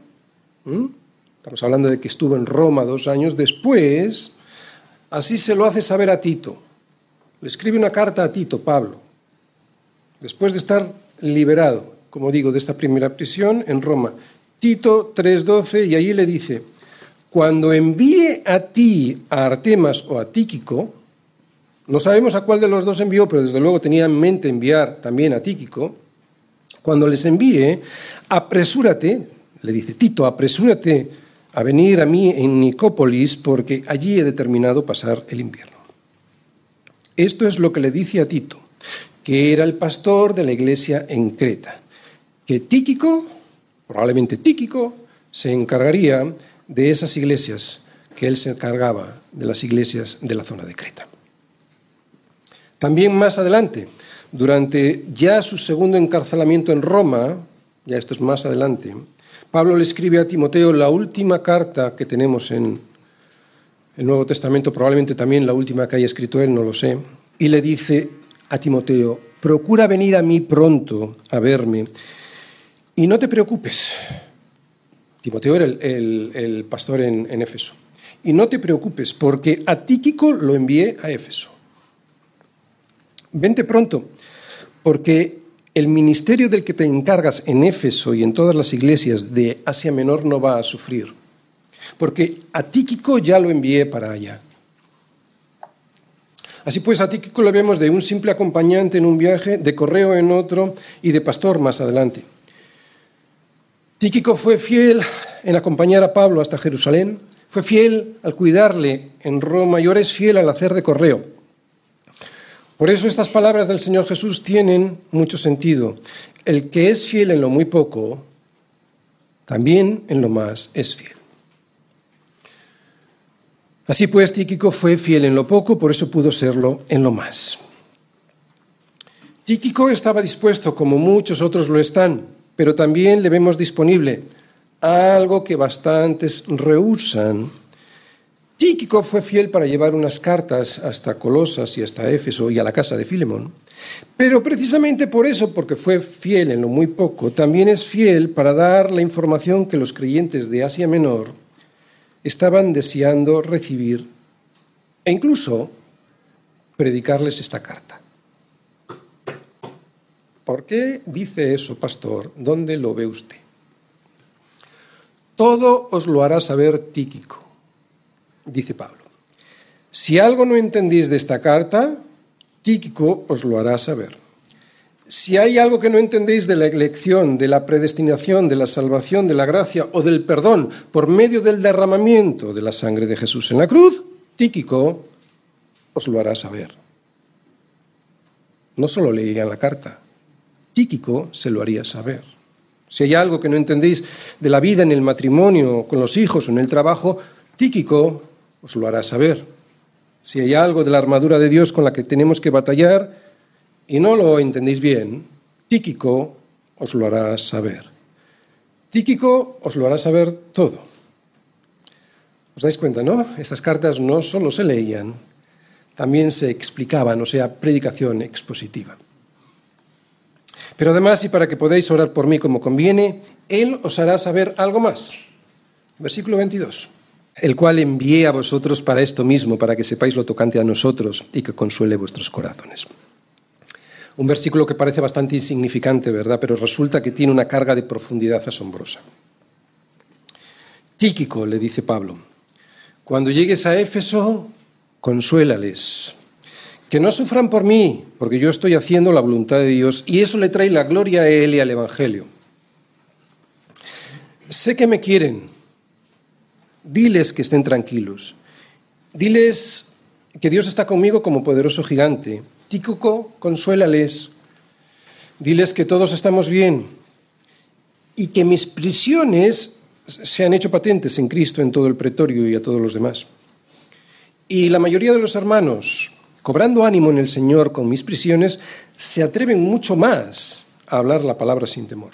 [SPEAKER 1] estamos hablando de que estuvo en Roma dos años después, así se lo hace saber a Tito. Le escribe una carta a Tito, Pablo, después de estar liberado, como digo, de esta primera prisión en Roma. Tito 3:12 y allí le dice, cuando envíe a ti a Artemas o a Tíquico, no sabemos a cuál de los dos envió, pero desde luego tenía en mente enviar también a Tíquico, cuando les envíe, apresúrate, le dice Tito, apresúrate a venir a mí en Nicópolis porque allí he determinado pasar el invierno. Esto es lo que le dice a Tito, que era el pastor de la iglesia en Creta, que Tíquico, probablemente Tíquico, se encargaría de esas iglesias que él se encargaba de las iglesias de la zona de Creta. También más adelante, durante ya su segundo encarcelamiento en Roma, ya esto es más adelante, Pablo le escribe a Timoteo la última carta que tenemos en el Nuevo Testamento, probablemente también la última que haya escrito él, no lo sé, y le dice a Timoteo, procura venir a mí pronto a verme y no te preocupes, Timoteo era el, pastor en, en, Éfeso. Y no te preocupes, porque a Tíquico lo envié a Éfeso. Vente pronto, porque el ministerio del que te encargas en Éfeso y en todas las iglesias de Asia Menor no va a sufrir, porque a Tíquico ya lo envié para allá. Así pues, a Tíquico lo vemos de un simple acompañante en un viaje, de correo en otro y de pastor más adelante. Tíquico fue fiel en acompañar a Pablo hasta Jerusalén, fue fiel al cuidarle en Roma y ahora es fiel al hacer de correo. Por eso estas palabras del Señor Jesús tienen mucho sentido. El que es fiel en lo muy poco, también en lo más es fiel. Así pues, Tíquico fue fiel en lo poco, por eso pudo serlo en lo más. Tíquico estaba dispuesto, como muchos otros lo están, pero también le vemos disponible algo que bastantes rehusan. Tíquico fue fiel para llevar unas cartas hasta Colosas y hasta Éfeso y a la casa de Filemón, pero precisamente por eso, porque fue fiel en lo muy poco, también es fiel para dar la información que los creyentes de Asia Menor estaban deseando recibir e incluso predicarles esta carta. ¿Por qué dice eso, pastor? ¿Dónde lo ve usted? Todo os lo hará saber Tíquico, dice Pablo. Si algo no entendéis de esta carta, Tíquico os lo hará saber. Si hay algo que no entendéis de la elección, de la predestinación, de la salvación, de la gracia o del perdón por medio del derramamiento de la sangre de Jesús en la cruz, Tíquico os lo hará saber. No solo leían la carta, Tíquico se lo haría saber. Si hay algo que no entendéis de la vida en el matrimonio, con los hijos o en el trabajo, Tíquico os lo hará saber. Si hay algo de la armadura de Dios con la que tenemos que batallar y no lo entendéis bien, Tíquico os lo hará saber. Tíquico os lo hará saber todo. ¿Os dais cuenta, no? Estas cartas no solo se leían, también se explicaban, o sea, predicación expositiva. Pero además, y para que podáis orar por mí como conviene, Él os hará saber algo más. Versículo 22. El cual envié a vosotros para esto mismo, para que sepáis lo tocante a nosotros y que consuele vuestros corazones. Un versículo que parece bastante insignificante, ¿verdad? Pero resulta que tiene una carga de profundidad asombrosa. Tíquico, le dice Pablo, cuando llegues a Éfeso, consuélales que no sufran por mí, porque yo estoy haciendo la voluntad de Dios y eso le trae la gloria a Él y al Evangelio. Sé que me quieren, diles que estén tranquilos, diles que Dios está conmigo como poderoso gigante. Tícoco, consuélales, diles que todos estamos bien y que mis prisiones se han hecho patentes en Cristo, en todo el pretorio y a todos los demás. Y la mayoría de los hermanos, cobrando ánimo en el Señor con mis prisiones, se atreven mucho más a hablar la palabra sin temor.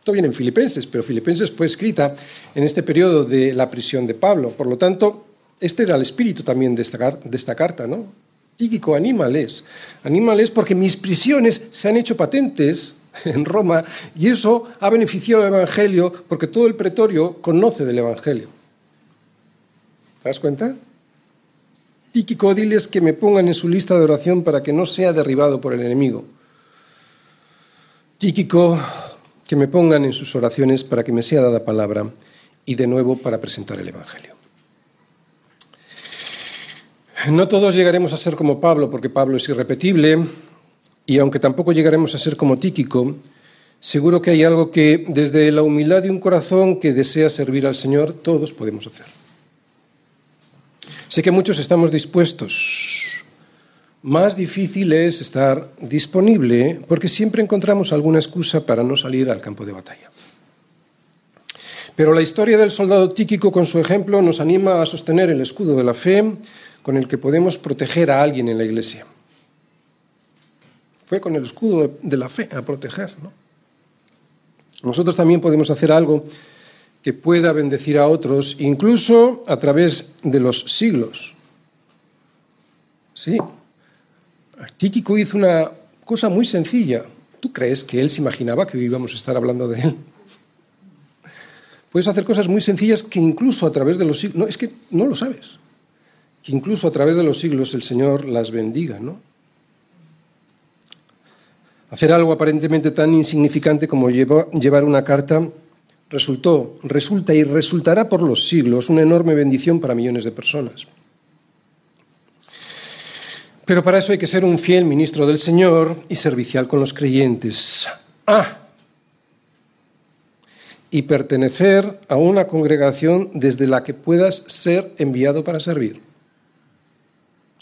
[SPEAKER 1] Esto viene en Filipenses, pero Filipenses fue escrita en este periodo de la prisión de Pablo. Por lo tanto, Este era el espíritu también de esta, carta, ¿no? Tíquico, anímales. Anímales porque mis prisiones se han hecho patentes en Roma y eso ha beneficiado al Evangelio porque todo el pretorio conoce del Evangelio. ¿Te das cuenta? Tíquico, diles que me pongan en su lista de oración para que no sea derribado por el enemigo. Tíquico, que me pongan en sus oraciones para que me sea dada palabra y de nuevo para presentar el Evangelio. No todos llegaremos a ser como Pablo, porque Pablo es irrepetible, y aunque tampoco llegaremos a ser como Tíquico, seguro que hay algo que desde la humildad de un corazón que desea servir al Señor, todos podemos hacer. Sé que muchos estamos dispuestos. Más difícil es estar disponible porque siempre encontramos alguna excusa para no salir al campo de batalla. Pero la historia del soldado Tíquico con su ejemplo nos anima a sostener el escudo de la fe con el que podemos proteger a alguien en la iglesia. Fue con el escudo de la fe a proteger. Nosotros también podemos hacer algo que pueda bendecir a otros, incluso a través de los siglos. Sí, Tíquico hizo una cosa muy sencilla. ¿Tú crees que él se imaginaba que hoy íbamos a estar hablando de él? Puedes hacer cosas muy sencillas que incluso a través de los siglos... No, es que no lo sabes que incluso a través de los siglos el Señor las bendiga, ¿no? Hacer algo aparentemente tan insignificante como llevar una carta resultó, resulta y resultará por los siglos una enorme bendición para millones de personas. Pero para eso hay que ser un fiel ministro del Señor y servicial con los creyentes. Ah, y pertenecer a una congregación desde la que puedas ser enviado para servir.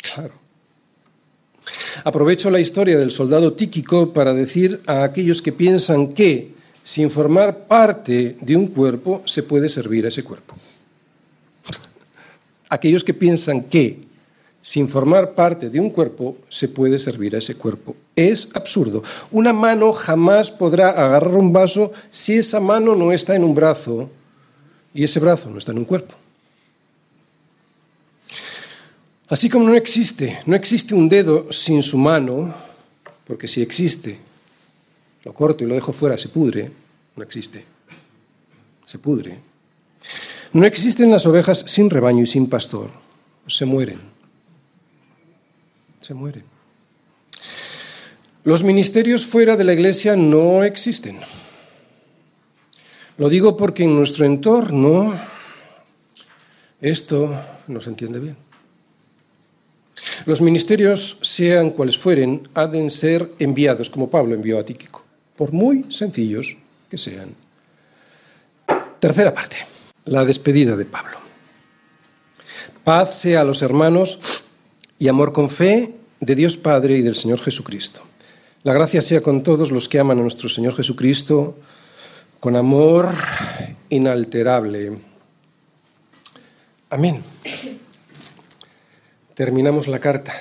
[SPEAKER 1] Claro. Aprovecho la historia del soldado Tíquico para decir a aquellos que piensan que sin formar parte de un cuerpo se puede servir a ese cuerpo. Aquellos que piensan que sin formar parte de un cuerpo se puede servir a ese cuerpo. Es absurdo. Una mano jamás podrá agarrar un vaso si esa mano no está en un brazo y ese brazo no está en un cuerpo. Así como no existe, no existe un dedo sin su mano, porque si existe, lo corto y lo dejo fuera, se pudre, no existe, se pudre. No existen las ovejas sin rebaño y sin pastor, se mueren, se mueren. Los ministerios fuera de la iglesia no existen. Lo digo porque en nuestro entorno esto no se entiende bien. Los ministerios, sean cuales fueren, han de ser enviados, como Pablo envió a Tíquico, por muy sencillos que sean. Tercera parte, la despedida de Pablo. Paz sea a los hermanos y amor con fe de Dios Padre y del Señor Jesucristo. La gracia sea con todos los que aman a nuestro Señor Jesucristo con amor inalterable. Amén terminamos la carta.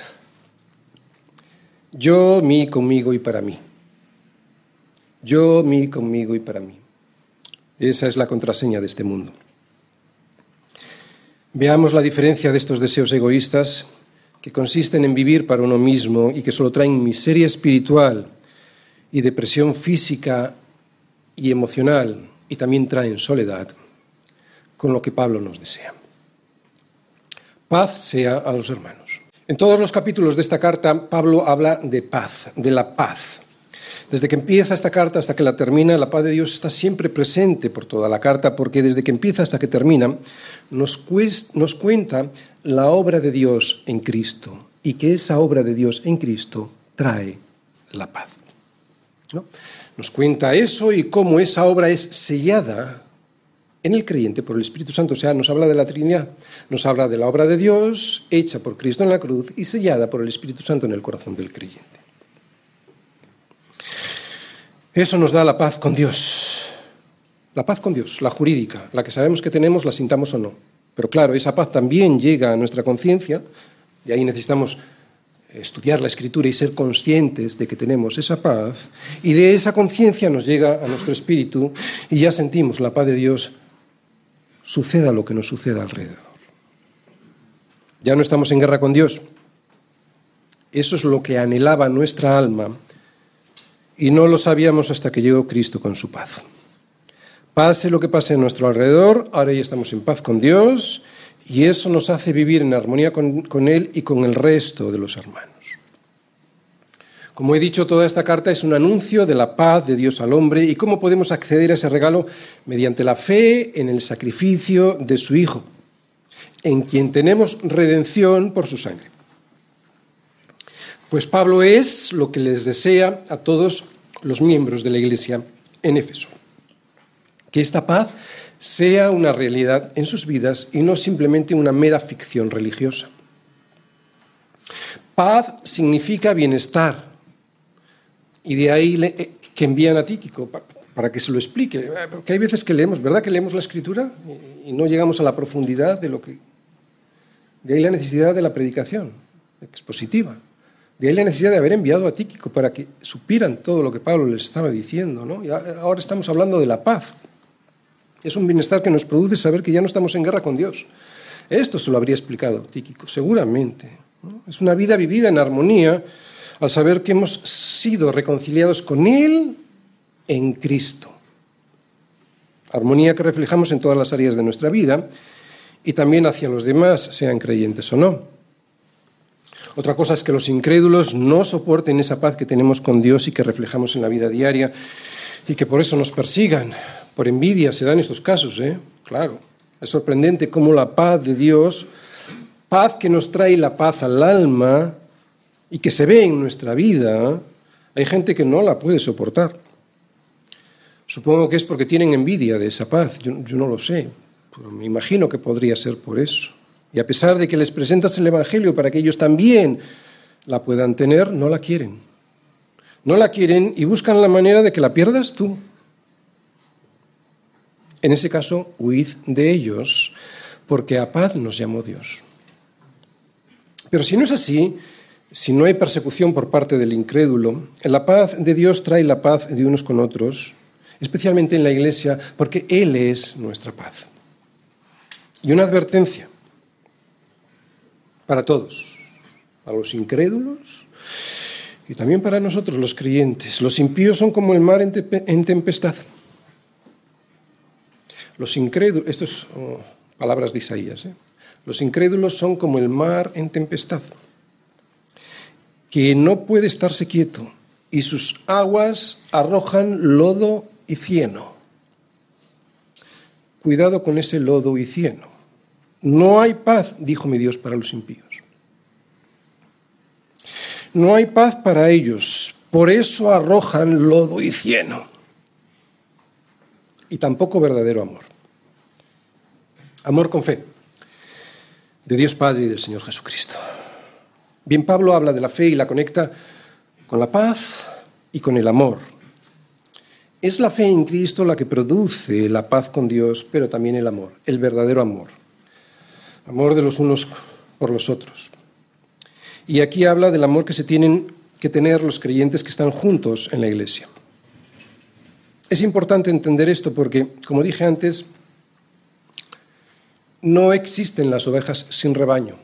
[SPEAKER 1] Yo, mí, conmigo y para mí. Yo, mí, conmigo y para mí. Esa es la contraseña de este mundo. Veamos la diferencia de estos deseos egoístas que consisten en vivir para uno mismo y que solo traen miseria espiritual y depresión física y emocional y también traen soledad, con lo que Pablo nos desea. Paz sea a los hermanos. En todos los capítulos de esta carta, Pablo habla de paz, de la paz. Desde que empieza esta carta hasta que la termina, la paz de Dios está siempre presente por toda la carta, porque desde que empieza hasta que termina, nos, cuenta la obra de Dios en Cristo y que esa obra de Dios en Cristo trae la paz. Nos cuenta eso y cómo esa obra es sellada en el creyente por el Espíritu Santo. O sea, nos habla de la Trinidad, nos habla de la obra de Dios hecha por Cristo en la cruz y sellada por el Espíritu Santo en el corazón del creyente. Eso nos da la paz con Dios. La paz con Dios, la jurídica, la que sabemos que tenemos, la sintamos o no. Pero claro, esa paz también llega a nuestra conciencia y ahí necesitamos estudiar la escritura y ser conscientes de que tenemos esa paz y de esa conciencia nos llega a nuestro espíritu y ya sentimos la paz de Dios suceda lo que nos suceda alrededor. Ya no estamos en guerra con Dios. Eso es lo que anhelaba nuestra alma y no lo sabíamos hasta que llegó Cristo con su paz. Pase lo que pase a nuestro alrededor, ahora ya estamos en paz con Dios y eso nos hace vivir en armonía con, con Él y con el resto de los hermanos. Como he dicho, toda esta carta es un anuncio de la paz de Dios al hombre y cómo podemos acceder a ese regalo mediante la fe en el sacrificio de su Hijo, en quien tenemos redención por su sangre. Pues Pablo es lo que les desea a todos los miembros de la Iglesia en Éfeso. Que esta paz sea una realidad en sus vidas y no simplemente una mera ficción religiosa. Paz significa bienestar. Y de ahí eh, que envían a Tíquico para que se lo explique. Porque hay veces que leemos, ¿verdad que leemos la escritura y no llegamos a la profundidad de lo que... De ahí la necesidad de la predicación expositiva. De ahí la necesidad de haber enviado a Tíquico para que supieran todo lo que Pablo les estaba diciendo. ¿no? Ahora estamos hablando de la paz. Es un bienestar que nos produce saber que ya no estamos en guerra con Dios. Esto se lo habría explicado Tíquico, seguramente. Es una vida vivida en armonía al saber que hemos sido reconciliados con Él en Cristo. Armonía que reflejamos en todas las áreas de nuestra vida y también hacia los demás, sean creyentes o no. Otra cosa es que los incrédulos no soporten esa paz que tenemos con Dios y que reflejamos en la vida diaria y que por eso nos persigan. Por envidia se dan estos casos, ¿eh? Claro. Es sorprendente cómo la paz de Dios, paz que nos trae la paz al alma y que se ve en nuestra vida, hay gente que no la puede soportar. Supongo que es porque tienen envidia de esa paz, yo, yo no lo sé, pero me imagino que podría ser por eso. Y a pesar de que les presentas el Evangelio para que ellos también la puedan tener, no la quieren. No la quieren y buscan la manera de que la pierdas tú. En ese caso, huid de ellos, porque a paz nos llamó Dios. Pero si no es así, si no hay persecución por parte del incrédulo, la paz de Dios trae la paz de unos con otros, especialmente en la iglesia, porque Él es nuestra paz. Y una advertencia para todos, para los incrédulos y también para nosotros los creyentes. Los impíos son como el mar en tempestad. Los incrédulos, esto es oh, palabras de Isaías, ¿eh? los incrédulos son como el mar en tempestad, que no puede estarse quieto y sus aguas arrojan lodo y cieno. Cuidado con ese lodo y cieno. No hay paz, dijo mi Dios, para los impíos. No hay paz para ellos, por eso arrojan lodo y cieno. Y tampoco verdadero amor. Amor con fe, de Dios Padre y del Señor Jesucristo. Bien, Pablo habla de la fe y la conecta con la paz y con el amor. Es la fe en Cristo la que produce la paz con Dios, pero también el amor, el verdadero amor amor de los unos por los otros. Y aquí habla del amor que se tienen que tener los creyentes que están juntos en la iglesia. Es importante entender esto porque, como dije antes, no existen las ovejas sin rebaño.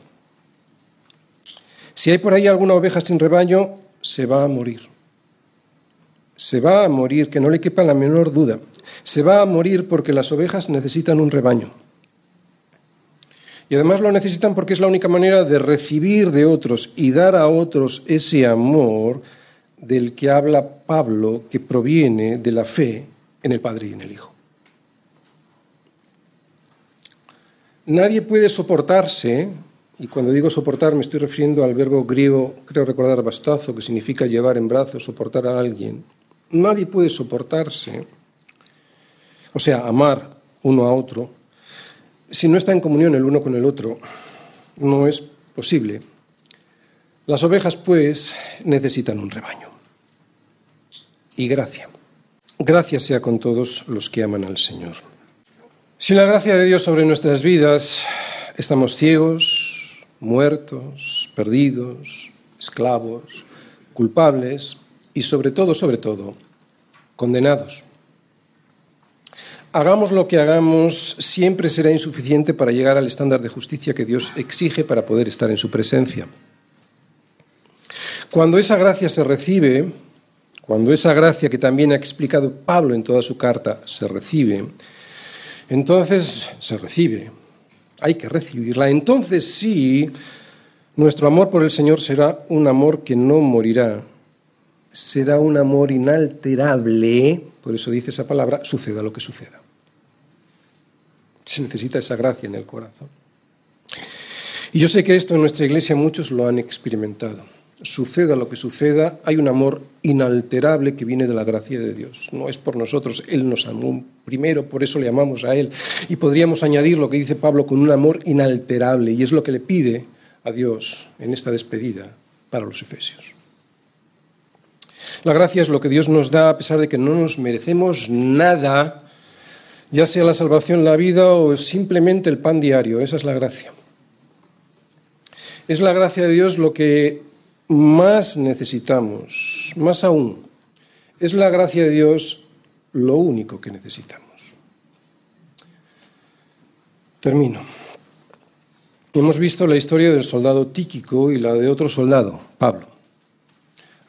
[SPEAKER 1] Si hay por ahí alguna oveja sin rebaño, se va a morir. Se va a morir, que no le quepa la menor duda. Se va a morir porque las ovejas necesitan un rebaño. Y además lo necesitan porque es la única manera de recibir de otros y dar a otros ese amor del que habla Pablo, que proviene de la fe en el Padre y en el Hijo. Nadie puede soportarse, y cuando digo soportar me estoy refiriendo al verbo griego, creo recordar bastazo, que significa llevar en brazos, soportar a alguien. Nadie puede soportarse, o sea, amar uno a otro, si no está en comunión el uno con el otro, no es posible. Las ovejas, pues, necesitan un rebaño. Y gracia. Gracia sea con todos los que aman al Señor. Sin la gracia de Dios sobre nuestras vidas, estamos ciegos, muertos, perdidos, esclavos, culpables y sobre todo, sobre todo, condenados. Hagamos lo que hagamos, siempre será insuficiente para llegar al estándar de justicia que Dios exige para poder estar en su presencia. Cuando esa gracia se recibe, cuando esa gracia que también ha explicado Pablo en toda su carta se recibe, entonces se recibe, hay que recibirla, entonces sí, nuestro amor por el Señor será un amor que no morirá, será un amor inalterable, por eso dice esa palabra, suceda lo que suceda. Se necesita esa gracia en el corazón. Y yo sé que esto en nuestra iglesia muchos lo han experimentado. Suceda lo que suceda, hay un amor inalterable que viene de la gracia de Dios. No es por nosotros, Él nos amó primero, por eso le amamos a Él. Y podríamos añadir lo que dice Pablo con un amor inalterable, y es lo que le pide a Dios en esta despedida para los efesios. La gracia es lo que Dios nos da a pesar de que no nos merecemos nada, ya sea la salvación, la vida o simplemente el pan diario. Esa es la gracia. Es la gracia de Dios lo que más necesitamos, más aún. Es la gracia de Dios lo único que necesitamos. Termino. Hemos visto la historia del soldado Tíquico y la de otro soldado, Pablo.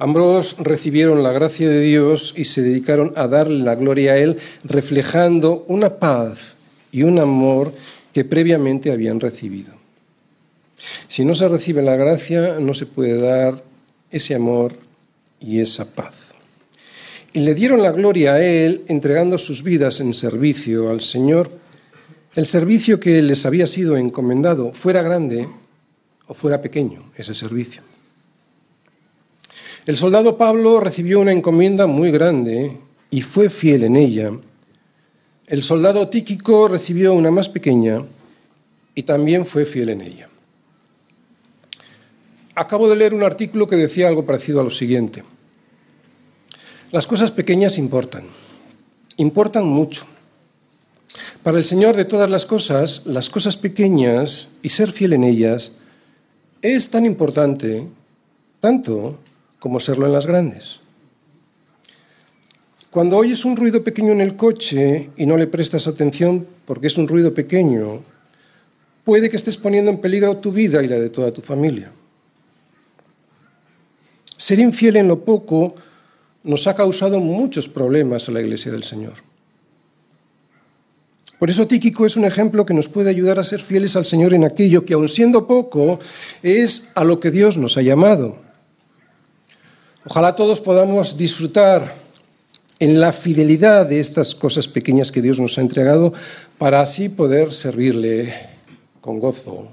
[SPEAKER 1] Ambos recibieron la gracia de Dios y se dedicaron a darle la gloria a Él, reflejando una paz y un amor que previamente habían recibido. Si no se recibe la gracia, no se puede dar ese amor y esa paz. Y le dieron la gloria a Él entregando sus vidas en servicio al Señor, el servicio que les había sido encomendado, fuera grande o fuera pequeño, ese servicio. El soldado Pablo recibió una encomienda muy grande y fue fiel en ella. El soldado Tíquico recibió una más pequeña y también fue fiel en ella. Acabo de leer un artículo que decía algo parecido a lo siguiente. Las cosas pequeñas importan, importan mucho. Para el Señor de todas las cosas, las cosas pequeñas y ser fiel en ellas es tan importante, tanto como serlo en las grandes. Cuando oyes un ruido pequeño en el coche y no le prestas atención porque es un ruido pequeño, puede que estés poniendo en peligro tu vida y la de toda tu familia. Ser infiel en lo poco nos ha causado muchos problemas a la Iglesia del Señor. Por eso Tíquico es un ejemplo que nos puede ayudar a ser fieles al Señor en aquello que, aun siendo poco, es a lo que Dios nos ha llamado. Ojalá todos podamos disfrutar en la fidelidad de estas cosas pequeñas que Dios nos ha entregado para así poder servirle con gozo